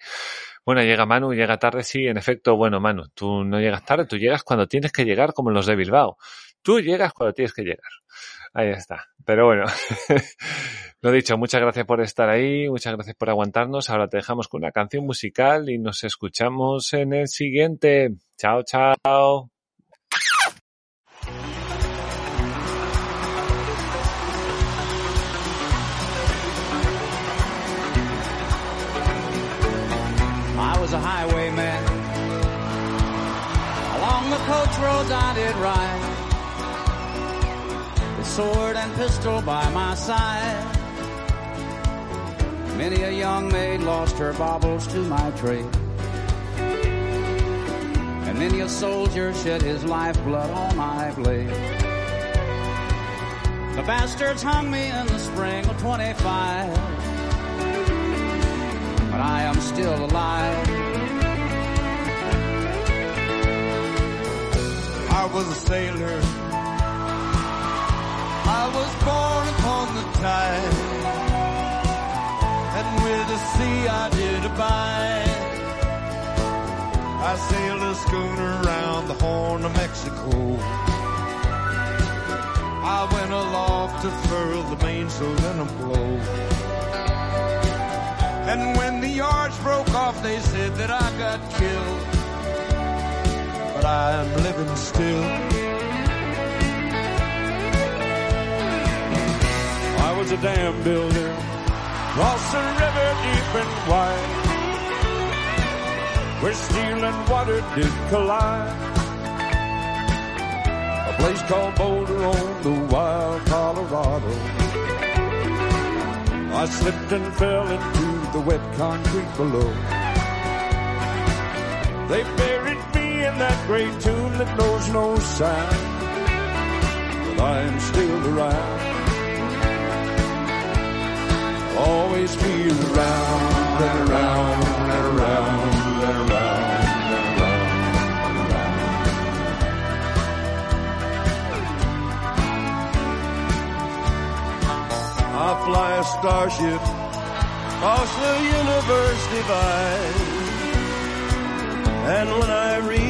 Bueno, llega Manu, llega tarde, sí, en efecto, bueno, Manu, tú no llegas tarde, tú llegas cuando tienes que llegar como los de Bilbao. Tú llegas cuando tienes que llegar. Ahí está. Pero bueno, (laughs) lo dicho, muchas gracias por estar ahí, muchas gracias por aguantarnos. Ahora te dejamos con una canción musical y nos escuchamos en el siguiente. Chao, chao. Did ride. With sword and pistol by my side. Many a young maid lost her baubles to my trade. And many a soldier shed his lifeblood on my blade. The bastards hung me in the spring of 25 but I am still alive. I was a sailor. I was born upon the tide. And with the sea I did abide. I sailed a schooner around the Horn of Mexico. I went aloft to furl the mainsail in a blow. And when the yards broke off, they said that I got killed. But I am living still. I was a dam builder, across the river deep and wide, where steel and water did collide. A place called Boulder on the wild Colorado. I slipped and fell into the wet concrete below. They buried that great tomb that knows no sound. But I am still around. Always feel around and around and around and around. I'll fly a starship across the universe divide. And when I reach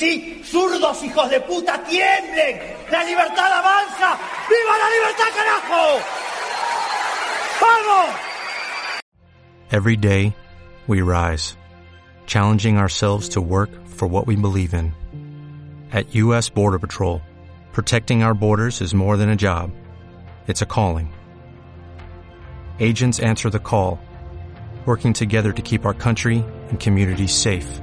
Sí, zurdos hijos de puta, tiemblen. La libertad avanza. ¡Viva la libertad, carajo! ¡Vamos! Every day, we rise, challenging ourselves to work for what we believe in. At U.S. Border Patrol, protecting our borders is more than a job, it's a calling. Agents answer the call, working together to keep our country and communities safe.